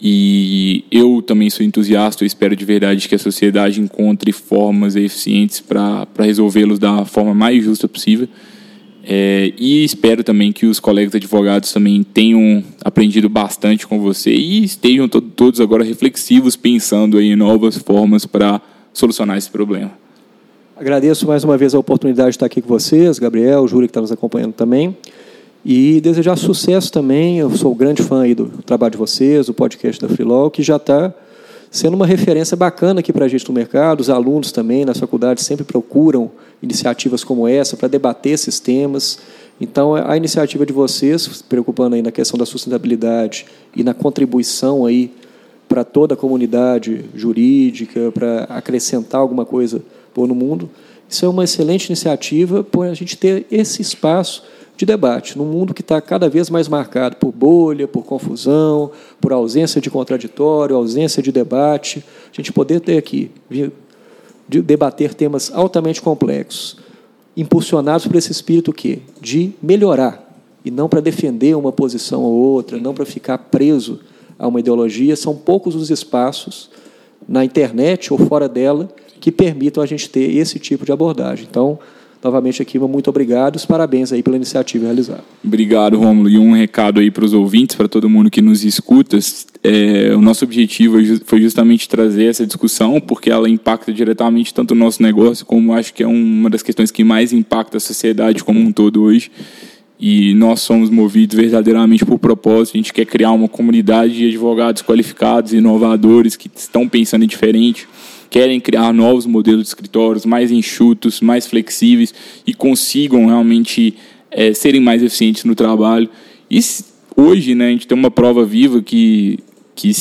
E eu também sou entusiasta, eu espero de verdade que a sociedade encontre formas eficientes para resolvê-los da forma mais justa possível. É, e espero também que os colegas advogados também tenham aprendido bastante com você e estejam to todos agora reflexivos, pensando em novas formas para solucionar esse problema. Agradeço mais uma vez a oportunidade de estar aqui com vocês, Gabriel, Júlia que está nos acompanhando também. E desejar sucesso também. Eu sou grande fã aí do trabalho de vocês, do podcast da Freelaw, que já está sendo uma referência bacana aqui para a gente no mercado. Os alunos também nas faculdades sempre procuram iniciativas como essa para debater esses temas. Então, a iniciativa de vocês, preocupando aí na questão da sustentabilidade e na contribuição aí para toda a comunidade jurídica, para acrescentar alguma coisa boa no mundo, isso é uma excelente iniciativa por a gente ter esse espaço de debate, num mundo que está cada vez mais marcado por bolha, por confusão, por ausência de contraditório, ausência de debate, a gente poder ter aqui, de debater temas altamente complexos, impulsionados por esse espírito que de melhorar e não para defender uma posição ou outra, não para ficar preso a uma ideologia, são poucos os espaços na internet ou fora dela que permitam a gente ter esse tipo de abordagem. Então, Novamente aqui, muito obrigado. Os parabéns aí pela iniciativa realizada. Obrigado, Rômulo. E um recado aí para os ouvintes, para todo mundo que nos escuta. É, o nosso objetivo foi justamente trazer essa discussão, porque ela impacta diretamente tanto o nosso negócio, como acho que é uma das questões que mais impacta a sociedade como um todo hoje. E nós somos movidos verdadeiramente por propósito. A gente quer criar uma comunidade de advogados qualificados, inovadores, que estão pensando diferente querem criar novos modelos de escritórios mais enxutos, mais flexíveis e consigam realmente é, serem mais eficientes no trabalho. E hoje, né, a gente tem uma prova viva que, que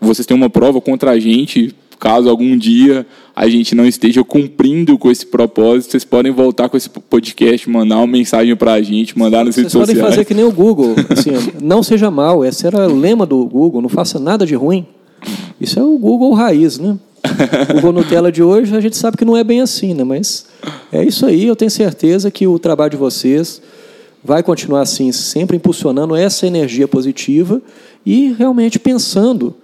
vocês têm uma prova contra a gente. Caso algum dia a gente não esteja cumprindo com esse propósito, vocês podem voltar com esse podcast, mandar uma mensagem para a gente, mandar nas redes sociais. Vocês podem fazer que nem o Google. Assim, não seja mal, esse era o lema do Google, não faça nada de ruim. Isso é o Google raiz, né? o Google Nutella de hoje, a gente sabe que não é bem assim, né? Mas é isso aí, eu tenho certeza que o trabalho de vocês vai continuar assim, sempre impulsionando essa energia positiva e realmente pensando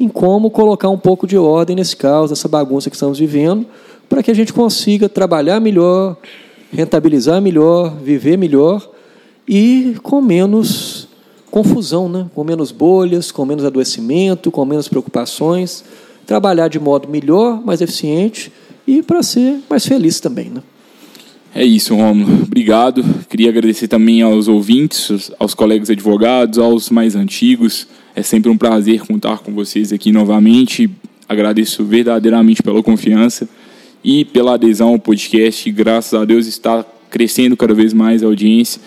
em como colocar um pouco de ordem nesse caos, nessa bagunça que estamos vivendo, para que a gente consiga trabalhar melhor, rentabilizar melhor, viver melhor e com menos confusão, né? com menos bolhas, com menos adoecimento, com menos preocupações, trabalhar de modo melhor, mais eficiente e para ser mais feliz também. Né? É isso, Romulo. Obrigado. Queria agradecer também aos ouvintes, aos colegas advogados, aos mais antigos. É sempre um prazer contar com vocês aqui novamente. Agradeço verdadeiramente pela confiança e pela adesão ao podcast. Graças a Deus está crescendo cada vez mais a audiência.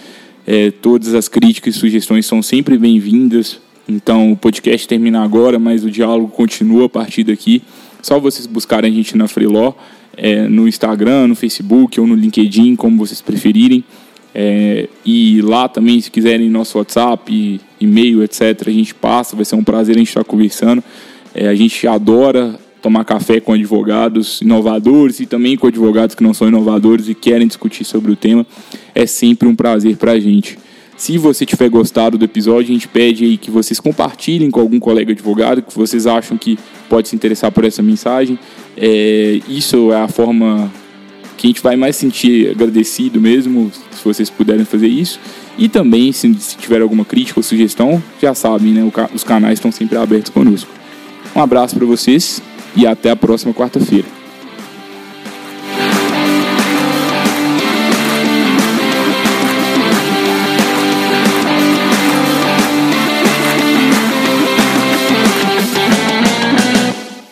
É, todas as críticas e sugestões são sempre bem-vindas. Então, o podcast termina agora, mas o diálogo continua a partir daqui. Só vocês buscarem a gente na Freeló é, no Instagram, no Facebook ou no LinkedIn, como vocês preferirem. É, e lá também, se quiserem, nosso WhatsApp, e-mail, etc., a gente passa. Vai ser um prazer a gente estar conversando. É, a gente adora tomar café com advogados inovadores e também com advogados que não são inovadores e querem discutir sobre o tema. É sempre um prazer para a gente. Se você tiver gostado do episódio, a gente pede aí que vocês compartilhem com algum colega advogado que vocês acham que pode se interessar por essa mensagem. É, isso é a forma que a gente vai mais sentir agradecido mesmo, se vocês puderem fazer isso. E também, se, se tiver alguma crítica ou sugestão, já sabem, né? os canais estão sempre abertos conosco. Um abraço para vocês e até a próxima quarta-feira.